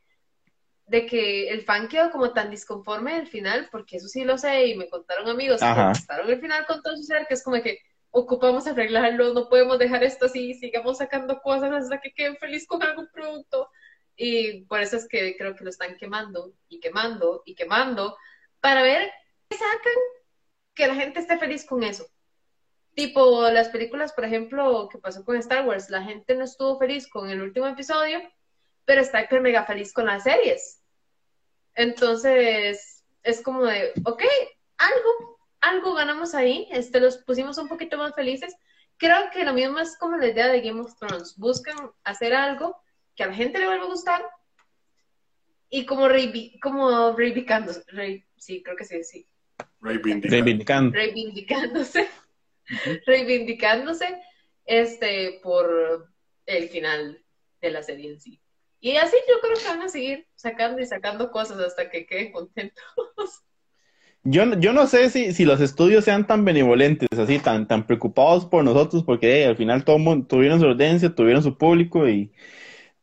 de que el fan quedó como tan disconforme del final, porque eso sí lo sé y me contaron amigos que Ajá. contestaron el final con todo su ser, que es como que ocupamos arreglarlo, no podemos dejar esto así, sigamos sacando cosas hasta que queden feliz con algún producto. Y por eso es que creo que lo están quemando y quemando y quemando para ver qué sacan que la gente esté feliz con eso. Tipo las películas, por ejemplo, que pasó con Star Wars, la gente no estuvo feliz con el último episodio, pero está hiper mega feliz con las series. Entonces, es como de, ok, algo, algo ganamos ahí, este, los pusimos un poquito más felices. Creo que lo mismo es como la idea de Game of Thrones. Buscan hacer algo que a la gente le vuelva a gustar y como, reivi como reivindicándose. Re sí, creo que sí, sí. Reivindicando. Reivindicando. Reivindicándose. reivindicándose este, por el final de la serie en sí. Y así yo creo que van a seguir sacando y sacando cosas hasta que queden contentos. Yo, yo no sé si, si los estudios sean tan benevolentes, así, tan, tan preocupados por nosotros, porque eh, al final todo mundo tuvieron su audiencia, tuvieron su público y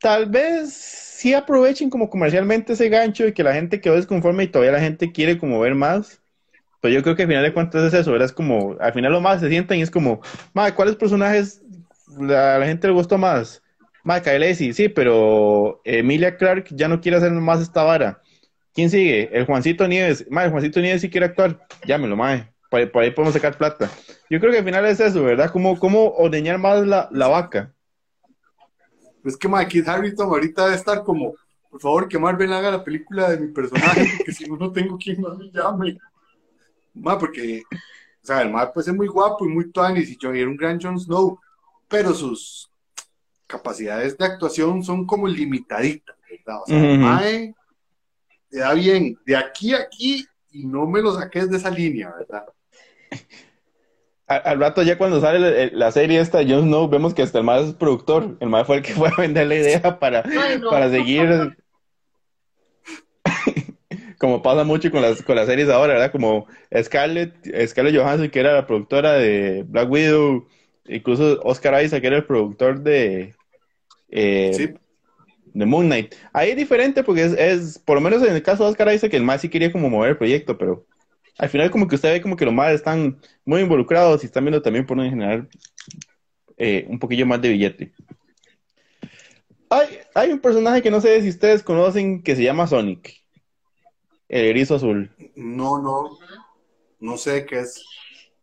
tal vez sí aprovechen como comercialmente ese gancho y que la gente quedó desconforme y todavía la gente quiere como ver más. Pero yo creo que al final de cuentas es eso, ¿verdad? Como, al final lo más se sientan y es como, madre, ¿cuáles personajes la, la gente le gustó más? Madre, Lacey, sí, pero Emilia Clark ya no quiere hacer más esta vara. ¿Quién sigue? El Juancito Nieves. Madre, el Juancito Nieves sí quiere actuar. Llámelo, madre. Por, ahí- por ahí podemos sacar plata. Yo creo que al final es eso, ¿verdad? Como, como ordeñar más la, la vaca. Es que ma, Kit Harrington ahorita debe estar como, por favor, que Marvel haga la película de mi personaje, porque si no, no tengo quien más me llame. Ma, porque, o sea, el ma puede ser muy guapo y muy tuanis y yo era un gran Jon Snow, pero sus capacidades de actuación son como limitaditas, ¿verdad? O sea, el mae te da bien de aquí a aquí y no me lo saques de esa línea, ¿verdad? Al, al rato ya cuando sale la, la serie esta de Jon Snow, vemos que hasta el más es productor. El más fue el que fue a vender la idea para, Ay, no. para seguir. Como pasa mucho con las, con las series ahora, ¿verdad? Como Scarlett, Scarlett Johansson, que era la productora de Black Widow, incluso Oscar Isaac, que era el productor de, eh, Sí, de Moon Knight. Ahí es diferente porque es, es, por lo menos en el caso de Oscar Isaac, el más sí quería como mover el proyecto, pero al final como que usted ve como que los más están muy involucrados y están viendo también por generar eh, un poquillo más de billete. Hay, hay un personaje que no sé si ustedes conocen que se llama Sonic, el erizo azul, no, no, no sé qué es.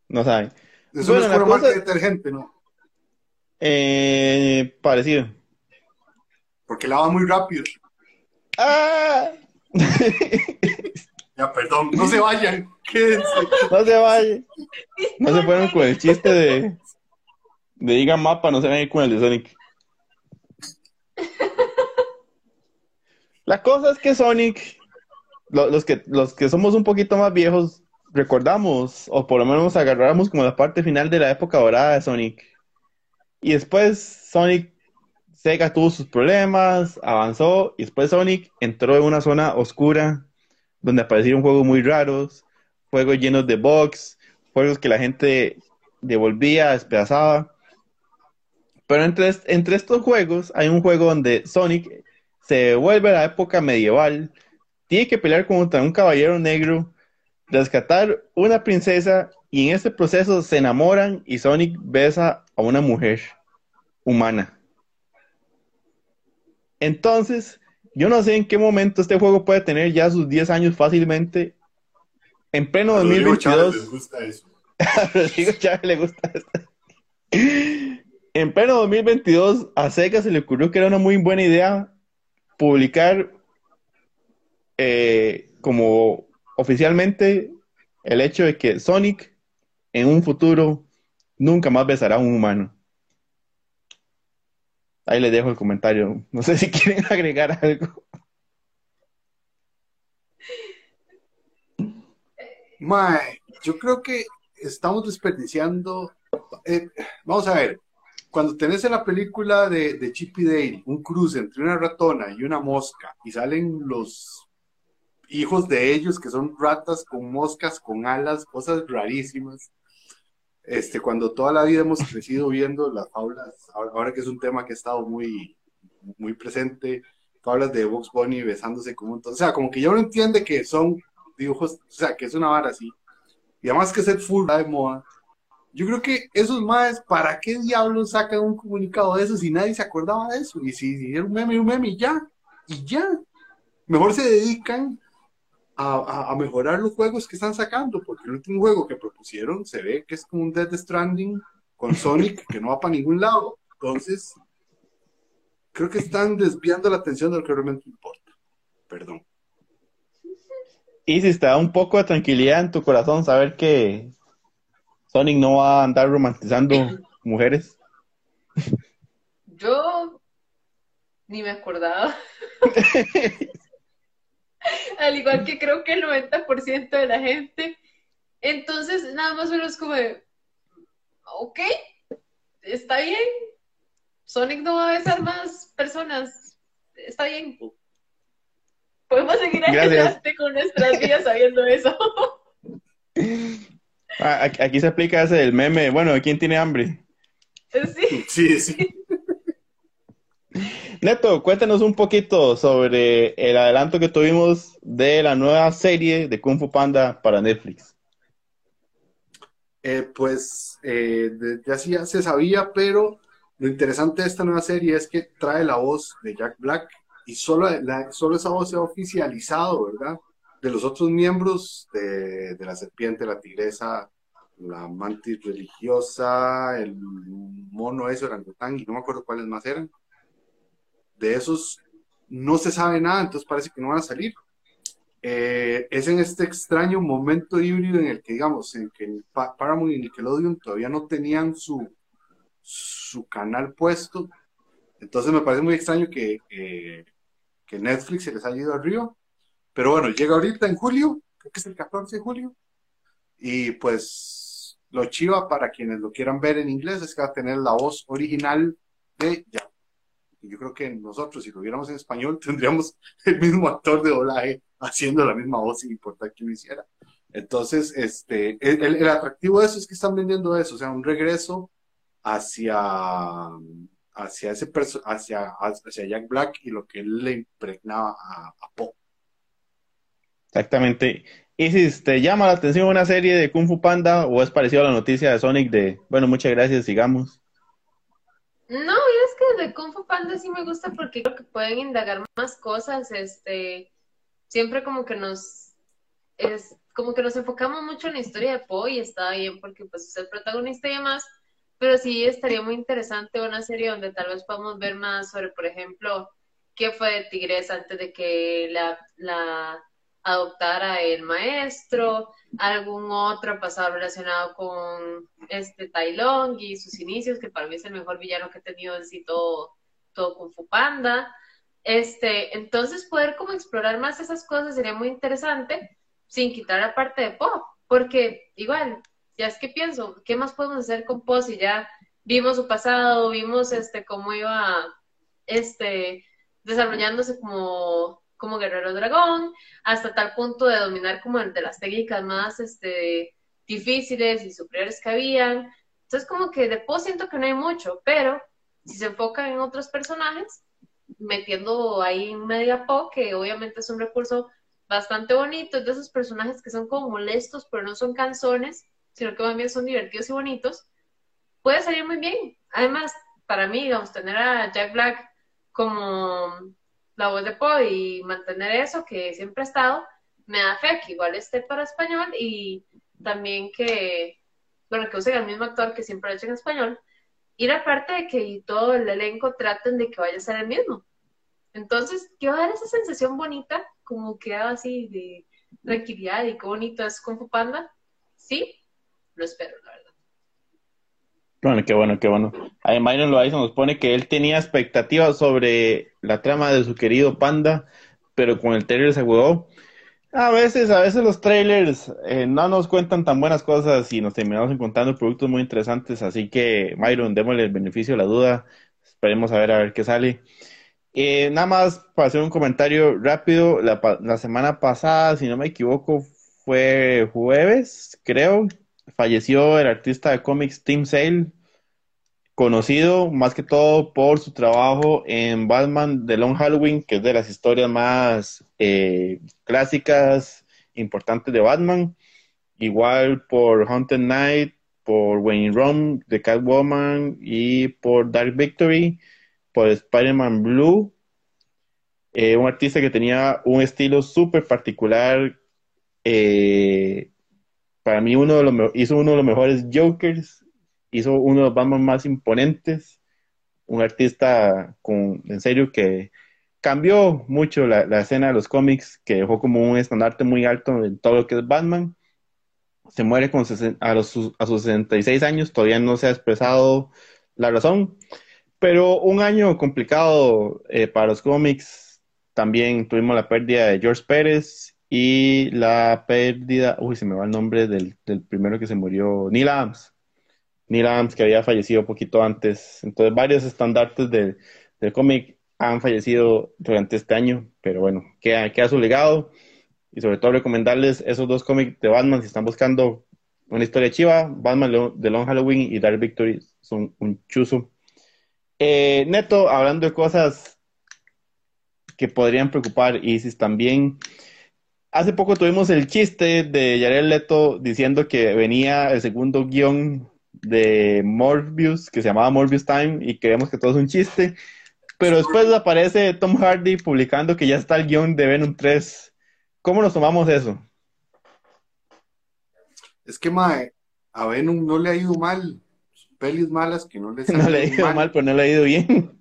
no saben. Bueno, es pura marca cosa- de detergente, ¿no? Eh, parecido. Porque lava muy rápido. ¡Ah! Ya, perdón, no se vayan, quédense. No se vayan. No se fueron con el chiste de, de diga mapa, no se vayan con el de Sonic. La cosa es que Sonic, lo- los que, los que somos un poquito más viejos, recordamos, o por lo menos agarramos como la parte final de la época dorada de Sonic. Y después Sonic, Sega tuvo sus problemas, avanzó, y después Sonic entró en una zona oscura donde aparecieron juegos muy raros, juegos llenos de bugs, juegos que la gente devolvía, despedazaba. Pero entre, entre estos juegos hay un juego donde Sonic se vuelve a la época medieval, tiene que pelear contra un caballero negro, rescatar una princesa y en ese proceso se enamoran y Sonic besa a una mujer humana. Entonces, yo no sé en qué momento este juego puede tener ya sus 10 años fácilmente. En pleno 2022. les gusta eso. a Rodrigo Chávez le gusta esto. En pleno 2022, a Sega se le ocurrió que era una muy buena idea publicar eh, como oficialmente el hecho de que Sonic en un futuro nunca más besará a un humano. Ahí les dejo el comentario. No sé si quieren agregar algo. Mae, yo creo que estamos desperdiciando. Eh, vamos a ver, cuando tenés en la película de, de Chip y Dale un cruce entre una ratona y una mosca y salen los hijos de ellos que son ratas con moscas, con alas, cosas rarísimas. Este, cuando toda la vida hemos crecido viendo las faulas, ahora, que es un tema que ha estado muy, muy presente, faulas de Box Bunny besándose como un... O sea, como que ya uno entiende que son dibujos, o sea, que es una vara así. Y además que ser full de moda. Yo creo que esos más, ¿para qué diablos sacan un comunicado de eso si nadie se acordaba de eso? Y si, era un meme, un meme y ya, y ya. Mejor se dedican a, mejorar los juegos que están sacando, porque el último juego que propusieron se ve que es como un Dead Stranding con Sonic que no va para ningún lado. Entonces, creo que están desviando la atención de lo que realmente importa. Perdón. Y si está un poco de tranquilidad en tu corazón saber que Sonic no va a andar romantizando mujeres. Yo ni me acordaba. Al igual que creo que el 90% de la gente. Entonces, nada más uno es como de, ok, está bien. Sonic no va a besar más personas. Está bien. Podemos seguir adelante con nuestras vidas sabiendo eso. Ah, aquí se explica ese el meme. Bueno, ¿quién tiene hambre? Sí. Sí, sí. Neto, cuéntanos un poquito sobre el adelanto que tuvimos de la nueva serie de Kung Fu Panda para Netflix. Eh, pues eh, ya se sabía, pero lo interesante de esta nueva serie es que trae la voz de Jack Black y solo, solo esa voz se ha oficializado, ¿verdad? De los otros miembros de, la serpiente, la tigresa, la mantis religiosa, el mono ese, orangután, y no me acuerdo cuáles más eran de esos no se sabe nada, entonces parece que no van a salir. Eh, es en este extraño momento híbrido en el que, digamos, en que Paramount y Nickelodeon todavía no tenían su, su canal puesto. Entonces me parece muy extraño que, que Netflix se les haya ido arriba. Pero bueno, llega ahorita en julio, creo que es el 14 de julio. Y pues lo chiva para quienes lo quieran ver en inglés es que va a tener la voz original de yo creo que nosotros, si lo viéramos en español, tendríamos el mismo actor de doblaje haciendo la misma voz sin importar quién lo hiciera. Entonces, este, el, atractivo de eso es que están vendiendo eso, o sea, un regreso hacia, hacia ese hacia, hacia Jack Black y lo que él le impregnaba a, a Poe. Exactamente. Y si te llama la atención una serie de Kung Fu Panda o es parecido a la noticia de Sonic de, bueno, muchas gracias, sigamos. No, que de Kung Panda sí me gusta porque creo que pueden indagar más cosas, este, siempre como que nos, es, como que nos enfocamos mucho en la historia de Po y está bien porque pues es el protagonista y demás, pero sí estaría muy interesante una serie donde tal vez podamos ver más sobre, por ejemplo, qué fue de Tigresa antes de que la adoptara el maestro, algún otro pasado relacionado con este Tai Long y sus inicios, que para mí es el mejor villano que he tenido en sí todo, todo Kung Fu Panda. Este, entonces poder como explorar más esas cosas sería muy interesante, sin quitar la parte de Pop, porque igual, ya es que pienso, ¿qué más podemos hacer con Pop si ya vimos su pasado, vimos este cómo iba este desarrollándose como como guerrero dragón, hasta tal punto de dominar como de las técnicas más este, difíciles y superiores que habían. Entonces, como que de post siento que no hay mucho, pero si se enfoca en otros personajes, metiendo ahí en media po, que obviamente es un recurso bastante bonito, de esos personajes que son como molestos, pero no son canzones, sino que bien son divertidos y bonitos, puede salir muy bien. Además, para mí, digamos, tener a Jack Black como la voz de Poe y mantener eso que siempre ha estado, me da fe que igual esté para español y también que, bueno, que usen al mismo actor que siempre lo hecho en español. Y la parte de que todo el elenco traten de que vaya a ser el mismo. Entonces, ¿qué va a dar esa sensación bonita, como que así de tranquilidad y qué bonito es Kung Fu Panda. Sí, lo espero. Bueno, qué bueno, qué bueno. Myron Loaiza nos pone que él tenía expectativas sobre la trama de su querido Panda, pero con el trailer se jugó. A veces, a veces los trailers eh, no nos cuentan tan buenas cosas y nos terminamos encontrando productos muy interesantes, así que Myron, démosle el beneficio de la duda, esperemos a ver a ver qué sale. Eh, nada más para hacer un comentario rápido, la, la semana pasada, si no me equivoco, fue jueves, creo, falleció el artista de cómics Tim Sale, conocido más que todo por su trabajo en Batman The Long Halloween, que es de las historias más eh, clásicas, importantes de Batman. Igual por Haunted Knight, por Wayne Rum, The Catwoman y por Dark Victory, por Spider-Man Blue. Eh, un artista que tenía un estilo súper particular. Eh, para mí uno de los, hizo uno de los mejores Jokers hizo uno de los Batman más imponentes, un artista con, en serio que cambió mucho la, escena de los cómics, que dejó como un estandarte muy alto en todo lo que es Batman. Se muere con a, los, a sus 66 años, todavía no se ha expresado la razón, pero un año complicado eh, para los cómics. También tuvimos la pérdida de George Pérez y la pérdida, uy, se me va el nombre del, del primero que se murió, Neil Adams. Neil Adams, que había fallecido poquito antes. Entonces, varios estandartes del, cómic han fallecido durante este año, pero bueno, queda, queda su legado. Y sobre todo recomendarles esos dos cómics de Batman si están buscando una historia chiva. Batman de Long Halloween y Dark Victory son un chuzo. Eh, neto, hablando de cosas que podrían preocupar Isis también. Hace poco tuvimos el chiste de Jared Leto diciendo que venía el segundo guion de Morbius, que se llamaba Morbius Time, y creemos que todo es un chiste. Pero después aparece Tom Hardy publicando que ya está el guion de Venom 3. ¿Cómo nos tomamos eso? Es que, mae, a Venom no le ha ido mal. Pelis malas que no le No le ha ido mal. pero no le ha ido bien.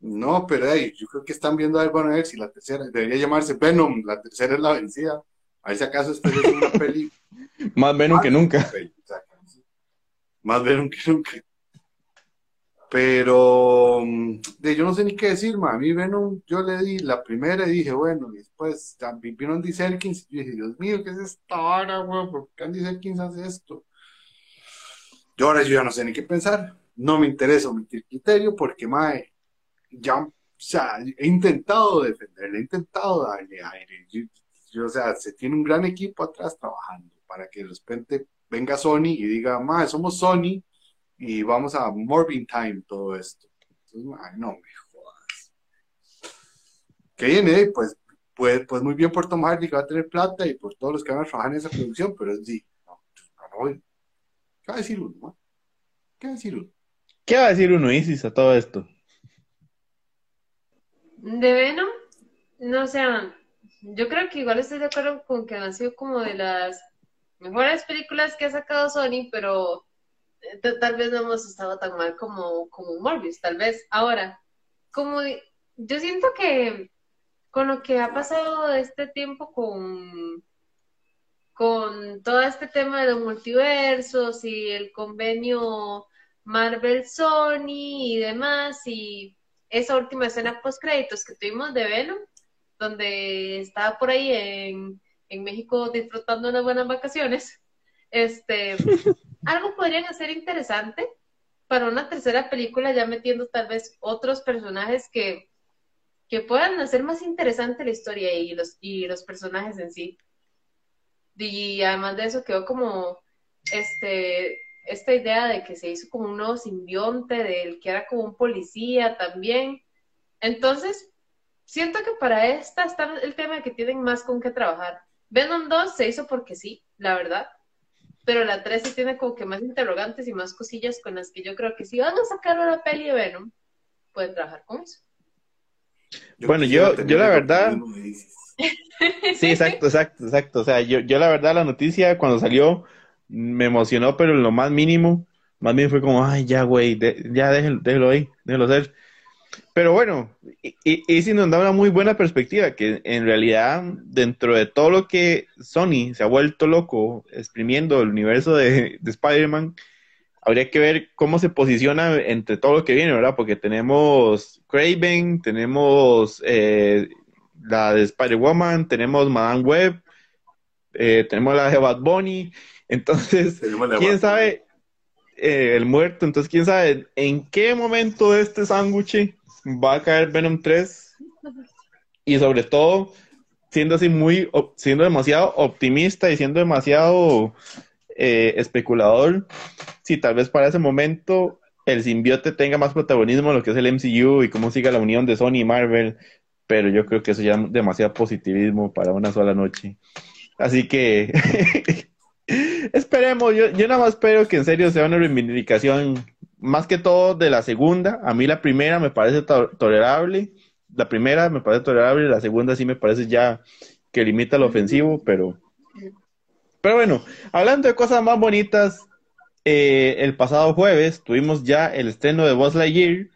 No, pero yo creo que están viendo a ver, bueno, a ver si la tercera debería llamarse Venom, la tercera es la vencida. A ver si acaso esta es una peli. Más Venom que nunca más Venom que nunca. Pero mm, de, yo no sé ni qué decir, ma. a mí Venom, yo le di la primera y dije, bueno, y después vino Andy Serkins y dije, Dios mío, ¿qué es esta hora, güey? ¿Por qué Andy Serkins hace esto? Yo ahora yo ya no sé ni qué pensar, no me interesa omitir criterio porque, mae, ya, o sea, he intentado defenderle, he intentado darle aire. Yo, o sea, se tiene un gran equipo atrás trabajando para que de repente venga Sony y diga, más somos Sony y vamos a Morbin Time todo esto. Entonces, no me jodas. Que viene, pues, pues, pues muy bien por Tom Hardy que va a tener plata y por todos los que van a trabajar en esa producción, pero sí, no, no, ¿Qué va a decir uno? ¿Qué va a decir uno? ¿Qué va a decir uno, Isis, a todo esto? De Venom, no sé, yo creo que igual estoy de acuerdo con que han sido como de las mejores películas que ha sacado Sony, pero eh, tal vez no hemos estado tan mal como, como Morbius, tal vez. Ahora, como yo siento que con lo que ha pasado este tiempo con, con todo este tema de los multiversos y el convenio Marvel Sony y demás, y esa última escena post créditos que tuvimos de Venom, donde estaba por ahí en en México disfrutando unas buenas vacaciones, este, algo podrían hacer interesante para una tercera película, ya metiendo tal vez otros personajes que, que puedan hacer más interesante la historia y los, y los personajes en sí. Y además de eso quedó como este esta idea de que se hizo como un nuevo simbionte, del que era como un policía también. Entonces, siento que para esta está el tema de que tienen más con qué trabajar. Venom 2 se hizo porque sí, la verdad, pero la 3 sí tiene como que más interrogantes y más cosillas con las que yo creo que si van a sacar una peli de Venom, pueden trabajar con eso. bueno, yo, yo la verdad... Sí, exacto, exacto, exacto. O sea, yo, yo la verdad la noticia cuando salió me emocionó, pero en lo más mínimo, más bien fue como, ay, ya, güey, ya déjelo, déjelo ahí, déjelo ser. Pero bueno, y, y, sí nos da una muy buena perspectiva, que en realidad, dentro de todo lo que Sony se ha vuelto loco exprimiendo el universo de, de Spider-Man, habría que ver cómo se posiciona entre todo lo que viene, ¿verdad? Porque tenemos Craven, tenemos eh, la de Spider-Woman, tenemos Madame Web, eh, tenemos la de Bad Bunny, entonces, quién sabe, eh, el muerto, entonces quién sabe en qué momento de este sándwich va a caer Venom 3 y sobre todo siendo así muy, siendo demasiado optimista y siendo demasiado eh, especulador, si tal vez para ese momento el simbiote tenga más protagonismo en lo que es el MCU y cómo siga la unión de Sony y Marvel, pero yo creo que eso ya es demasiado positivismo para una sola noche. Así que esperemos, yo, yo nada más espero que en serio sea una reivindicación más que todo de la segunda. A mí la primera me parece tolerable, la primera me parece tolerable, la segunda sí me parece ya que limita lo ofensivo, pero... Pero bueno, hablando de cosas más bonitas, eh, el pasado jueves tuvimos ya el estreno de Buzz Lightyear,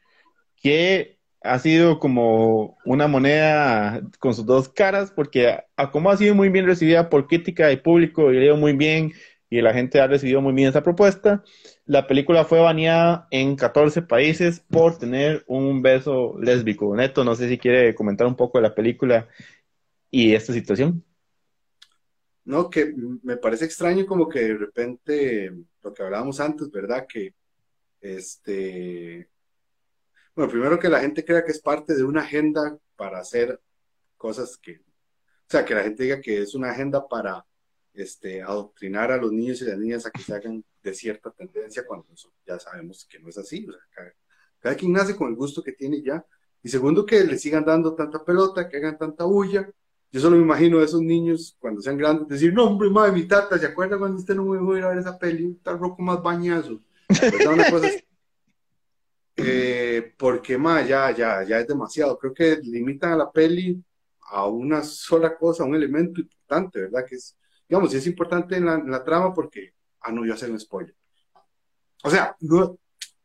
que ha sido como una moneda con sus dos caras, porque a, como ha sido muy bien recibida por crítica y público, y leo muy bien, y la gente ha recibido muy bien esa propuesta, la película fue baneada en 14 países por tener un beso lésbico. Neto, no sé si quiere comentar un poco de la película y esta situación. No, que me parece extraño como que de repente, lo que hablábamos antes, ¿verdad? Que este bueno, primero que la gente crea que es parte de una agenda para hacer cosas que, o sea, que la gente diga que es una agenda para este, adoctrinar a los niños y las niñas a que se hagan de cierta tendencia cuando ya sabemos que no es así. O sea, cada, quien nace con el gusto que tiene ya. Y segundo, que le sigan dando tanta pelota, que hagan tanta bulla. Yo solo me imagino a esos niños cuando sean grandes decir, no, hombre, madre, mi tata, ¿se acuerda cuando usted no me voy a ir a ver esa peli? Está roco más bañazo. Una cosa eh, porque más ya, ya, ya es demasiado. Creo que limitan a la peli a una sola cosa, un elemento importante, ¿verdad? Que es, digamos, es importante en la, trama porque, ah, no, yo hacer un spoiler. O sea, no,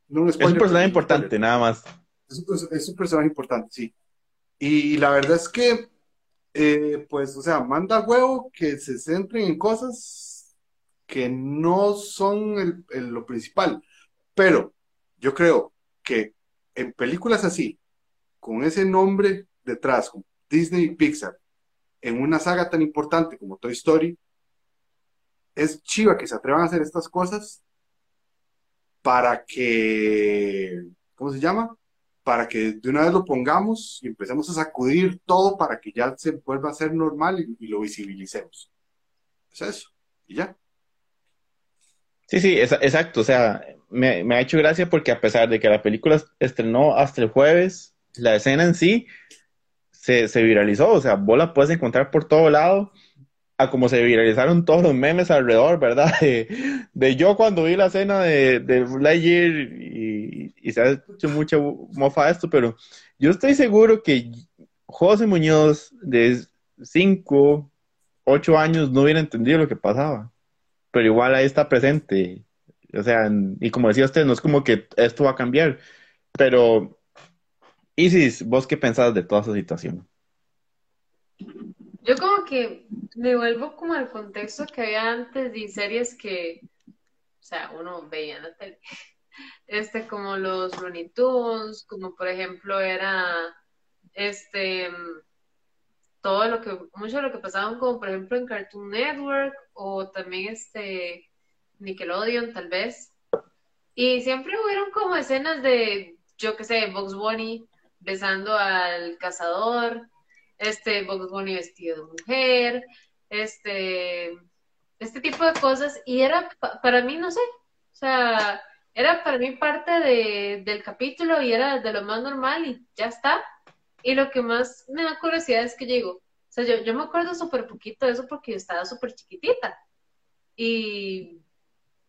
no un spoiler. Es un personaje importante, nada más. Es un, personaje importante, sí. Y la verdad es que, eh, pues, o sea, manda huevo que se centren en cosas que no son lo principal. Pero yo creo que en películas así, con ese nombre detrás, como Disney y Pixar, en una saga tan importante como Toy Story, es chiva que se atrevan a hacer estas cosas para que, ¿cómo se llama? Para que de una vez lo pongamos y empecemos a sacudir todo para que ya se vuelva a ser normal y, lo visibilicemos. Es eso, y ya. Sí, sí, exacto. O sea, me, ha hecho gracia porque a pesar de que la película estrenó hasta el jueves, la escena en sí se, viralizó. O sea, vos la puedes encontrar por todo lado, a como se viralizaron todos los memes alrededor, ¿verdad? De, yo cuando vi la escena de, de Lightyear y, y, se ha hecho mucha mofa esto, pero yo estoy seguro que José Muñoz de 5, 8 años no hubiera entendido lo que pasaba pero igual ahí está presente. O sea, y como decía usted, no es como que esto va a cambiar, pero Isis, ¿vos qué pensás de toda esa situación? Yo como que me vuelvo como al contexto que había antes de series que, o sea, uno veía en la tele, este, como los Looney Tunes, como por ejemplo era, este, todo lo que, mucho de lo que pasaban como por ejemplo en Cartoon Network o también este Nickelodeon tal vez. Y siempre hubieron como escenas de, yo qué sé, Box Bunny besando al cazador, este Box Bunny vestido de mujer, este, este tipo de cosas. Y era, para mí, no sé, sea, era para mí parte de, del capítulo y era de lo más normal y ya está. Y lo que más me da curiosidad es que llego. O sea, yo, yo me acuerdo súper poquito de eso porque yo estaba súper chiquitita. Y,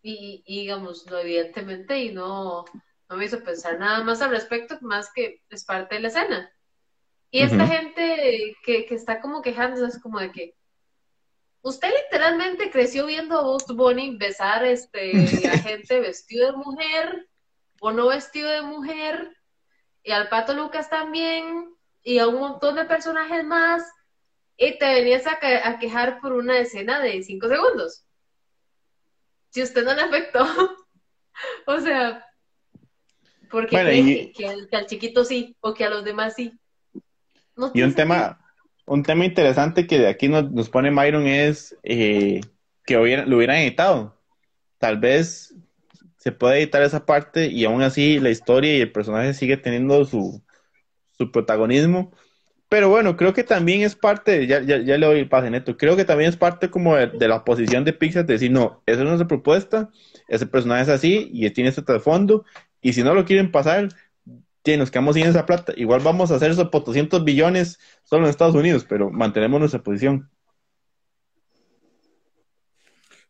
y, digamos, no, evidentemente, y no, no me hizo pensar nada más al respecto, más que es parte de la escena. Y esta gente que, que, está como quejándose es como de que usted literalmente creció viendo a Bugs Bunny besar este, a gente vestido de mujer o no vestido de mujer, y al Pato Lucas también, y a un montón de personajes más, y te venías a, a quejar por una escena de cinco segundos. Si usted no le afectó, o sea, porque que, al, chiquito sí, o que a los demás sí. y un tema, un tema interesante que de aquí nos, nos pone Myron es eh, que lo hubieran editado. Tal vez se puede editar esa parte y aún así la historia y el personaje sigue teniendo su, su protagonismo. Pero bueno, creo que también es parte, ya, ya, ya le doy el pase neto, creo que también es parte como de, la posición de Pixar de decir, no, esa es nuestra propuesta, ese personaje es así y tiene este trasfondo, y si no lo quieren pasar, nos quedamos sin esa plata. Igual vamos a hacer eso por 200 billones solo en Estados Unidos, pero mantenemos nuestra posición.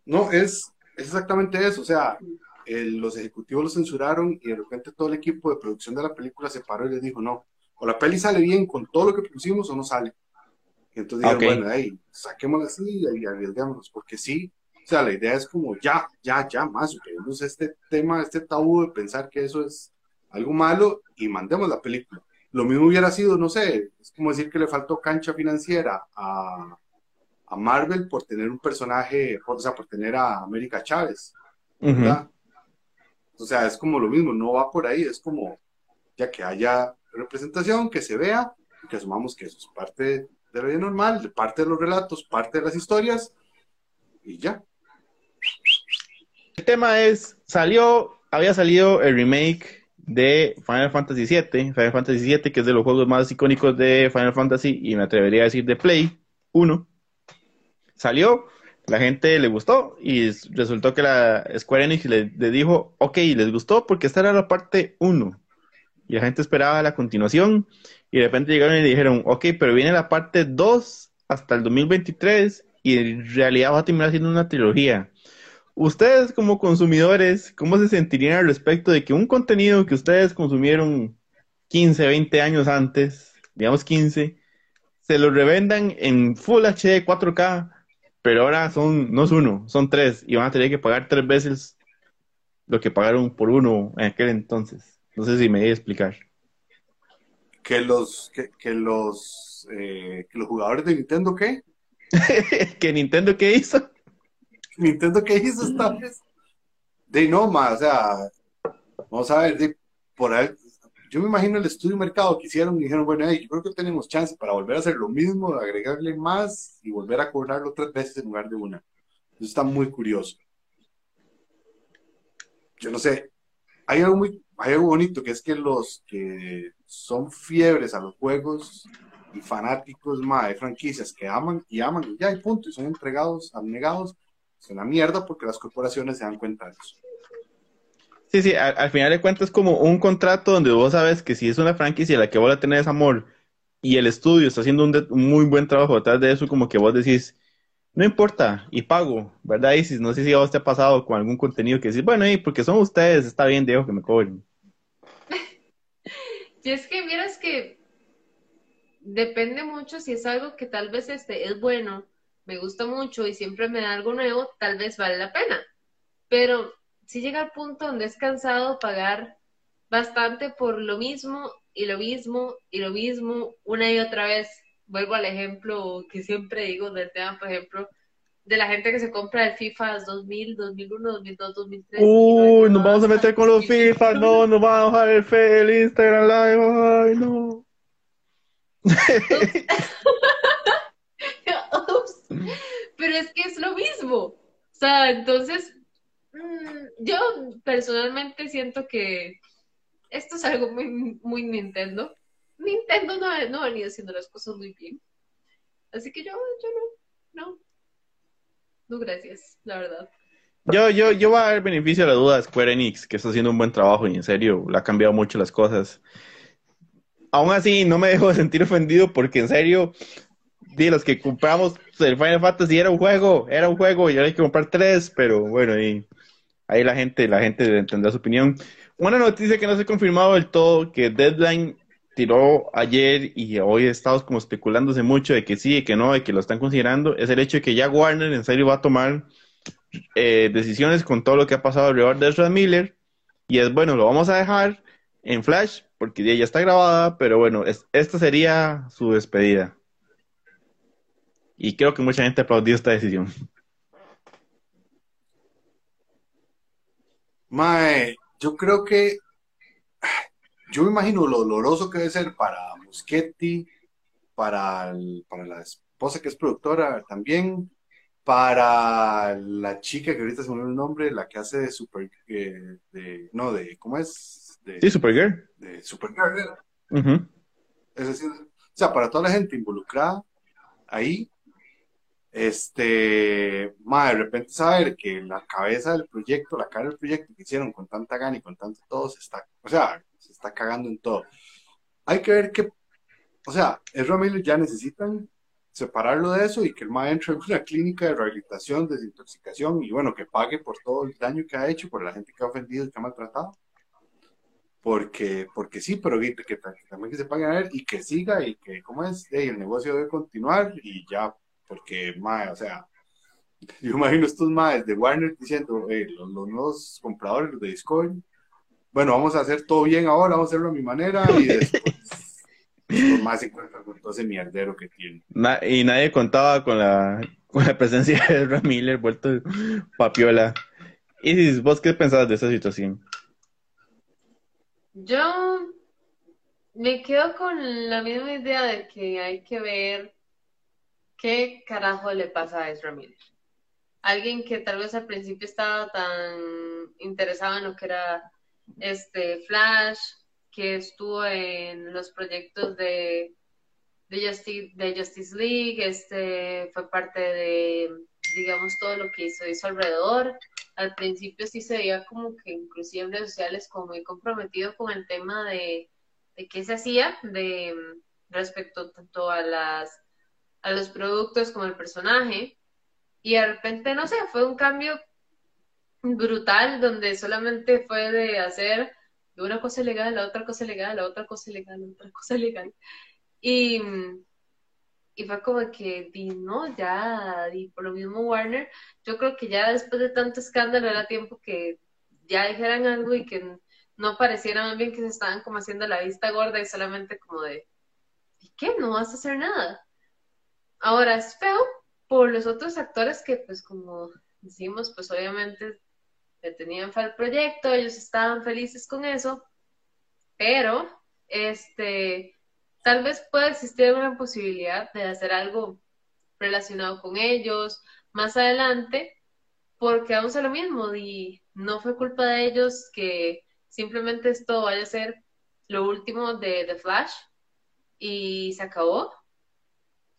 No, es, exactamente eso. O sea, los ejecutivos lo censuraron y de repente todo el equipo de producción de la película se paró y les dijo, no, o la peli sale bien con todo lo que pusimos o no sale. Y entonces dijeron, bueno, hey, saquémosla así y arriesgámonos, porque sí, o sea, la idea es como ya, ya, ya, más, superemos este tema, este tabú de pensar que eso es algo malo y mandemos la película. Lo mismo hubiera sido, no sé, es como decir que le faltó cancha financiera a, a Marvel por tener un personaje, o sea, por tener a América Chávez, ¿verdad? O sea, es como lo mismo, no va por ahí, es como ya que haya representación, que se vea, que asumamos que eso es parte de la vida normal, parte de los relatos, parte de las historias, y ya. El tema es, salió, había salido el remake de Final Fantasy VII, Final Fantasy VII, que es de los juegos más icónicos de Final Fantasy, y me atrevería a decir de Play 1. Salió, la gente le gustó, y resultó que la Square Enix le, dijo, ok, les gustó porque esta era la parte 1. Y la gente esperaba la continuación, y de repente llegaron y dijeron, ok, pero viene la parte 2 hasta el 2023, y en realidad va a terminar siendo una trilogía. Ustedes como consumidores, ¿cómo se sentirían al respecto de que un contenido que ustedes consumieron 15, 20 años antes, digamos 15, se lo revendan en Full HD 4K, pero ahora son, no es uno, son tres, y van a tener que pagar tres veces lo que pagaron por uno en aquel entonces? No sé si me voy a explicar. Que los, que, los, eh, que los jugadores de Nintendo, ¿qué? ¿Que Nintendo qué hizo? Nintendo, ¿qué hizo esta vez? De no, más, o sea, vamos a ver, de, por ahí, yo me imagino el estudio mercado que hicieron y dijeron, bueno, yo creo que tenemos chance para volver a hacer lo mismo, agregarle más y volver a cobrarlo tres veces en lugar de una. Eso está muy curioso. Yo no sé, hay algo muy, hay algo bonito que es que los que son fiebres a los juegos y fanáticos más de franquicias que aman y aman y ya, y punto, y son entregados, abnegados, es una mierda porque las corporaciones se dan cuenta de eso. Sí, sí, al, final de cuentas es como un contrato donde vos sabes que si es una franquicia a la que vos la tenés amor y el estudio está haciendo un, muy buen trabajo detrás de eso, como que vos decís, no importa, y pago, ¿verdad, Isis? No sé si a vos te ha pasado con algún contenido que decís, bueno, y porque son ustedes, está bien, dejo que me cobren. Y es que miras que depende mucho si es algo que tal vez este es bueno me gusta mucho y siempre me da algo nuevo, tal vez vale la pena. Pero si llega al punto donde es cansado pagar bastante por lo mismo y lo mismo y lo mismo una y otra vez. Vuelvo al ejemplo que siempre digo del tema, por ejemplo, de la gente que se compra el FIFA 2000, 2001, 2002, 2003. Uy, nos vamos a meter con los FIFA, no, nos va a el, el Instagram Live, ay, no. Pero es que es lo mismo. O sea, entonces, mm, yo personalmente siento que esto es algo muy, muy Nintendo. Nintendo no, no ha venido haciendo las cosas muy bien. Así que yo, yo no, no. No, gracias, la verdad. Yo, yo, yo voy a dar beneficio a la duda de Square Enix, que está haciendo un buen trabajo y en serio, le ha cambiado mucho las cosas. Aún así, no me dejo de sentir ofendido porque en serio, de los que compramos el Final Fantasy era un juego, era un juego y ahora hay que comprar tres, pero bueno, y ahí la gente, la gente tendrá su opinión. Una noticia que no se ha confirmado del todo, que Deadline tiró ayer y hoy estamos como especulándose mucho de que sí, y que no, de que lo están considerando, es el hecho de que ya Warner en serio va a tomar eh, decisiones con todo lo que ha pasado alrededor de Ezra Miller. Y es bueno, lo vamos a dejar en Flash, porque ya está grabada, pero bueno, esta sería su despedida. Y creo que mucha gente aplaudió esta decisión. Mae, yo creo que yo me imagino lo doloroso que debe ser para Muschetti, para, para la esposa que es productora también, para la chica que ahorita se me olvidó el nombre, la que hace de Super, eh, de, no, de, ¿cómo es? De, sí, Supergirl. De Supergirl. Es decir, o sea, para toda la gente involucrada ahí, este, ma, de repente saber que la cabeza del proyecto, la cara del proyecto que hicieron con tanta gana y con tanto todo, se está, o sea, se está cagando en todo. Hay que ver que, o sea, el Miller ya necesitan separarlo de eso y que el MA entre en una clínica de rehabilitación, desintoxicación y bueno, que pague por todo el daño que ha hecho, por la gente que ha ofendido y que ha maltratado. Porque, porque sí, pero que, también que se pague a él y que siga y que, ¿cómo es? el negocio debe continuar y ya, porque, mae, o sea, yo imagino estos maes de Warner diciendo, los, los, nuevos compradores, de Discord, bueno, vamos a hacer todo bien ahora, vamos a hacerlo a mi manera y después por más se encuentra con todo ese mierdero que tiene. y nadie contaba con la, con la presencia de Ezra Miller vuelto papiola. ¿Y vos qué pensabas de esa situación? Yo me quedo con la misma idea de que hay que ver qué carajo le pasa a Ezra Miller. Alguien que tal vez al principio estaba tan interesado en lo que era este Flash, que estuvo en los proyectos de, de, Justice, de Justice League, este, fue parte de, digamos, todo lo que hizo, hizo alrededor. Al principio sí se veía como que inclusive en redes sociales como muy comprometido con el tema de, de qué se hacía de respecto tanto a las a los productos como el personaje y de repente no sé fue un cambio brutal donde solamente fue de hacer una cosa legal, la otra cosa legal, la otra cosa legal, la otra cosa legal. Y, y fue como que, di, no, ya, y por lo mismo Warner, yo creo que ya después de tanto escándalo era tiempo que ya dijeran algo y que no pareciera más bien que se estaban como haciendo la vista gorda y solamente como de, ¿y qué? No vas a hacer nada. Ahora es feo por los otros actores que, pues como decimos, pues obviamente le tenían fe al proyecto, ellos estaban felices con eso, pero este, tal vez pueda existir una posibilidad de hacer algo relacionado con ellos más adelante, porque vamos a lo mismo, y no fue culpa de ellos que simplemente esto vaya a ser lo último de The Flash y se acabó.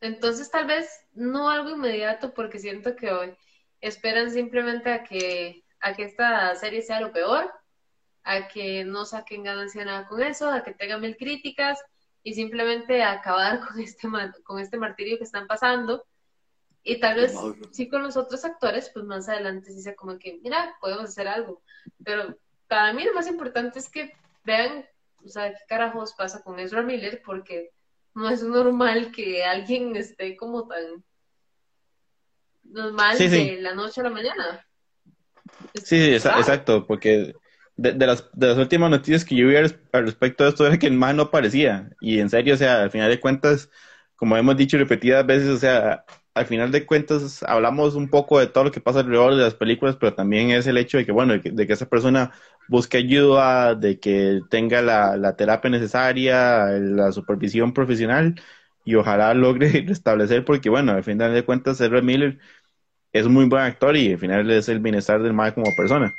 Entonces tal vez no algo inmediato porque siento que hoy esperan simplemente a que a que esta serie sea lo peor, a que no saquen ganancia nada con eso, a que tengan mil críticas y simplemente acabar con este, con este martirio que están pasando. Y tal vez sí con los otros actores, pues más adelante sí sea como que, mira, podemos hacer algo. Pero para mí lo más importante es que vean, o sea, qué carajos pasa con Ezra Miller, porque no es normal que alguien esté como tan normal de la noche a la mañana. Sí, exacto, porque de, las, de las últimas noticias que yo vi al respecto de esto era que el man no aparecía. Y en serio, o sea, al final de cuentas, como hemos dicho repetidas veces, o sea, al final de cuentas hablamos un poco de todo lo que pasa alrededor de las películas, pero también es el hecho de que, bueno, de que, esa persona busque ayuda, de que tenga la, la terapia necesaria, la supervisión profesional y ojalá logre restablecer, porque, bueno, al final de cuentas, Ezra Miller es muy buen actor y al final es el bienestar del Mae como persona.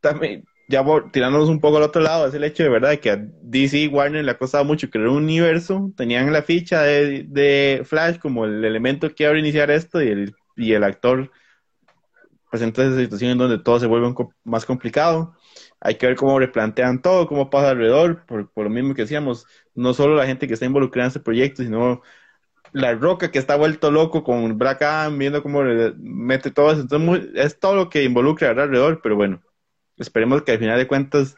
También, ya tirándonos un poco al otro lado, es el hecho de verdad que a DC Warner le ha costado mucho crear un universo. Tenían la ficha de, Flash como el elemento que abre iniciar esto y el, y el actor presenta esa situación en donde todo se vuelve más complicado. Hay que ver cómo replantean todo, cómo pasa alrededor, por, lo mismo que decíamos, no solo la gente que está involucrada en este proyecto, sino la roca que está vuelto loco con Black viendo cómo mete todo eso. Entonces, es todo lo que involucra alrededor, pero bueno, esperemos que al final de cuentas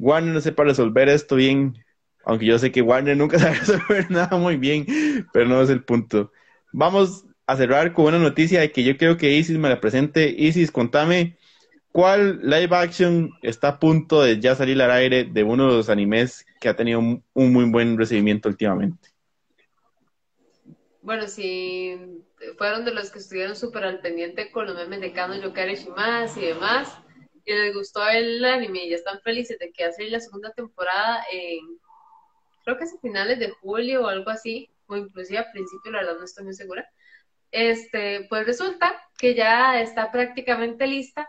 Warner no sepa resolver esto bien, aunque yo sé que Warner nunca sabe resolver nada muy bien, pero no es el punto. Vamos a cerrar con una noticia de que yo creo que Isis me la presente. Isis, contame, ¿cuál live action está a punto de ya salir al aire de uno de los animes que ha tenido un, muy buen recibimiento últimamente? Bueno, si fueron de los que estuvieron súper al pendiente con los memes de Kano Yokari Shimas y demás, y les gustó el anime y ya están felices de que hace la segunda temporada en, creo que es a finales de julio o algo así, o inclusive a principio, la verdad no estoy muy segura. Este, pues resulta que ya está prácticamente lista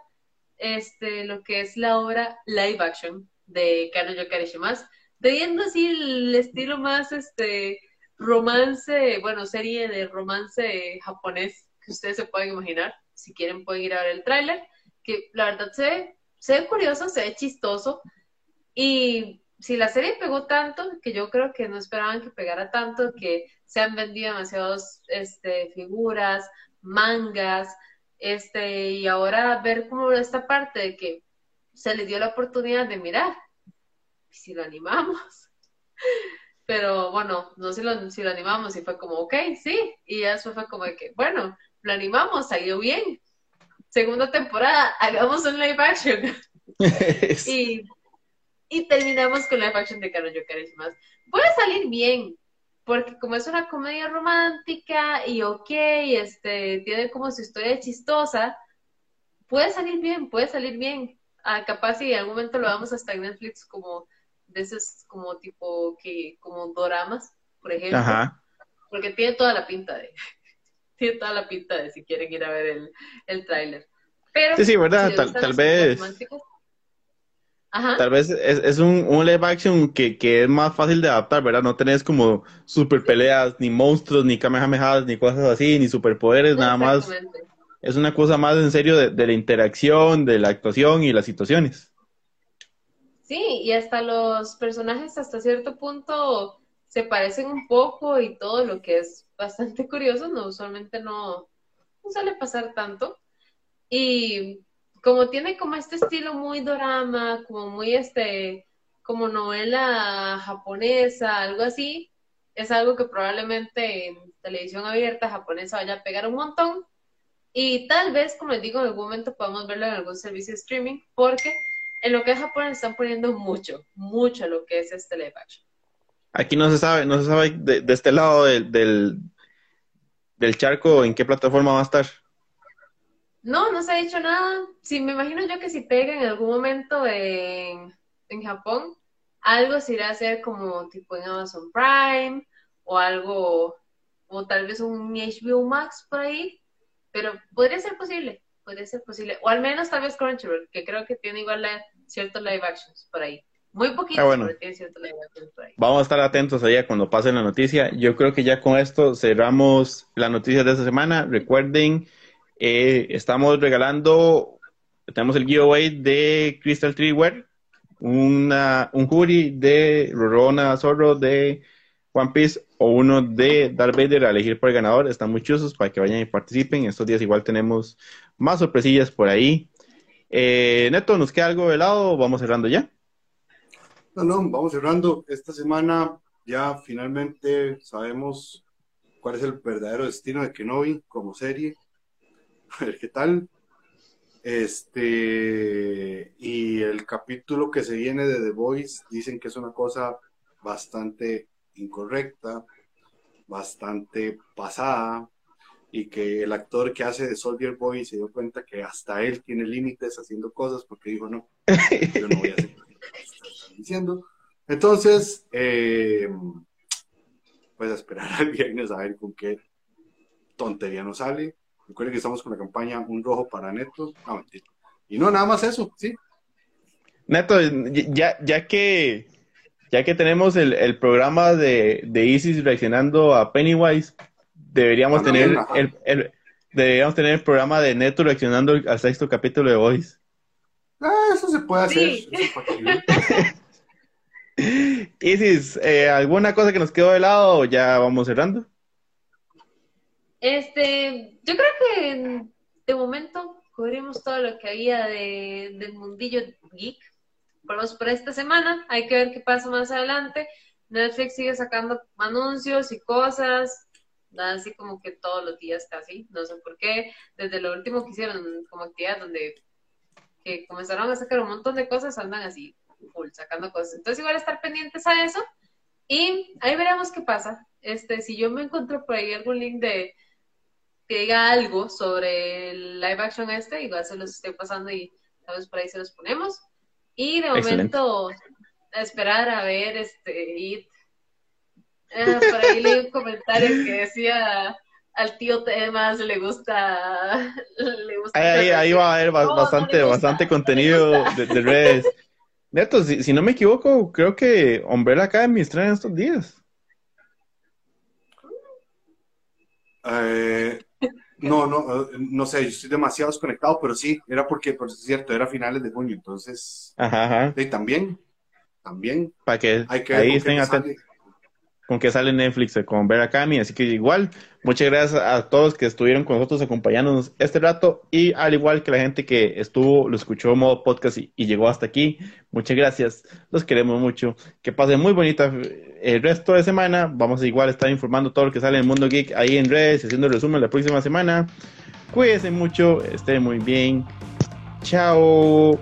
este, lo que es la obra live action de Kano Yokari Shimas, teniendo así el estilo más este romance, bueno, serie de romance japonés que ustedes se pueden imaginar. Si quieren pueden ir a ver el tráiler, que la verdad se ve, se ve curioso, se ve chistoso. Y si la serie pegó tanto, que yo creo que no esperaban que pegara tanto, que se han vendido demasiadas este, figuras, mangas, este, y ahora ver como esta parte de que se les dio la oportunidad de mirar, si lo animamos. Pero bueno, no si lo, si lo animamos y fue como, ok, sí, y eso fue como de que, bueno, lo animamos, salió bien. Segunda temporada, hagamos un live action. y, y, terminamos con live action de Carlos Yokari más. Puede salir bien, porque como es una comedia romántica y ok, este, tiene como su historia chistosa, puede salir bien, puede salir bien. Ah, capaz si en algún momento lo vamos hasta en Netflix como de esos como tipo que como doramas, por ejemplo. Porque tiene toda la pinta de tiene toda la pinta de si quieren ir a ver el, el tráiler. Pero Sí, sí, verdad, tal, vez Tal vez es, es un, un, live action que, que, es más fácil de adaptar, ¿verdad? No tenés como super peleas, ni monstruos, ni kamehamehas, ni cosas así, ni superpoderes, nada más. Es una cosa más en serio de, de la interacción, de la actuación y las situaciones. Sí, y hasta los personajes hasta cierto punto se parecen un poco y todo lo que es bastante curioso, no usualmente no, suele pasar tanto. Y como tiene como este estilo muy dorama, como muy este, como novela japonesa, algo así, es algo que probablemente en televisión abierta japonesa vaya a pegar un montón. Y tal vez, como les digo, en algún momento podamos verlo en algún servicio de streaming, porque en lo que es Japón están poniendo mucho, mucho lo que es este live action. Aquí no se sabe, no se sabe de, este lado del, del, charco en qué plataforma va a estar. No, no se ha dicho nada. Sí, me imagino yo que si pega en algún momento en, en Japón, algo se irá a hacer como tipo en Amazon Prime o algo, o tal vez un HBO Max por ahí, pero podría ser posible podría ser posible. O al menos tal vez Crunchyroll, que creo que tiene igual ciertos live actions por ahí. Muy poquito, ah, pero tiene ciertos live actions por ahí. Vamos a estar atentos allá cuando pase la noticia. Yo creo que ya con esto cerramos la noticia de esta semana. Recuerden, eh, estamos regalando, tenemos el giveaway de Crystal Treeware, una, un jury de Rorona Zorro de One Piece o uno de Darth Vader a elegir por el ganador. Están muy chusos para que vayan y participen. Estos días igual tenemos más sorpresillas por ahí. Eh, Neto, ¿nos queda algo de lado o vamos cerrando ya? No, no, vamos cerrando. Esta semana ya finalmente sabemos cuál es el verdadero destino de Kenobi como serie. A ver qué tal. Este, y el capítulo que se viene de The Voice dicen que es una cosa bastante incorrecta, bastante pasada, y que el actor que hace de Soldier Boy se dio cuenta que hasta él tiene límites haciendo cosas porque dijo, no, yo no voy a hacer lo que están diciendo. Entonces, eh, pues a esperar al viernes a ver con qué tontería nos sale. Recuerden que estamos con la campaña Un Rojo para Neto. y no, nada más eso, sí. Neto, ya, ya que ya que tenemos el, el programa de, de Isis reaccionando a Pennywise, deberíamos tener el, deberíamos tener el programa de Neto reaccionando al sexto capítulo de Voice. Ah, eso se puede hacer. Sí. eso es. Isis, eh, ¿alguna cosa que nos quedó de lado o ya vamos cerrando? Este, yo creo que de momento cubrimos todo lo que había de, del mundillo geek. Por lo menos por esta semana. Hay que ver qué pasa más adelante. Netflix sigue sacando anuncios y cosas, así como que todos los días casi. No sé por qué. Desde lo último que hicieron como actividad donde que comenzaron a sacar un montón de cosas, andan así full sacando cosas. Entonces igual estar pendientes a eso. Y ahí veremos qué pasa. Este, si yo me encuentro por ahí algún link de que diga algo sobre el live action este, igual se los estoy pasando y tal vez por ahí se los ponemos. Y de Excelente. momento, a esperar a ver este. Ah, por ahí leí un comentario que decía al tío Temas le gusta le gusta Ahí, ahí, ahí va a haber No, no bastante, gusta. bastante contenido de, de redes. Neto, si, si no me equivoco, creo que Umbrella Academy estrena estos días. Eh, no, no, eh, no sé, yo estoy demasiado desconectado, pero sí, era porque, por cierto, era finales de junio, entonces, Ajá, ajá. y también, también, Para que hay que ahí estén atentos. Con que sale Netflix con Umbrella Academy. Así que igual, muchas gracias a todos que estuvieron con nosotros acompañándonos este rato y al igual que la gente que estuvo, lo escuchó en modo podcast y, llegó hasta aquí, muchas gracias. Los queremos mucho. Que pasen muy bonita eh, el resto de semana. Vamos a igual estar informando todo lo que sale en el mundo geek ahí en redes, haciendo el resumen la próxima semana. Cuídense mucho, estén muy bien. Chao.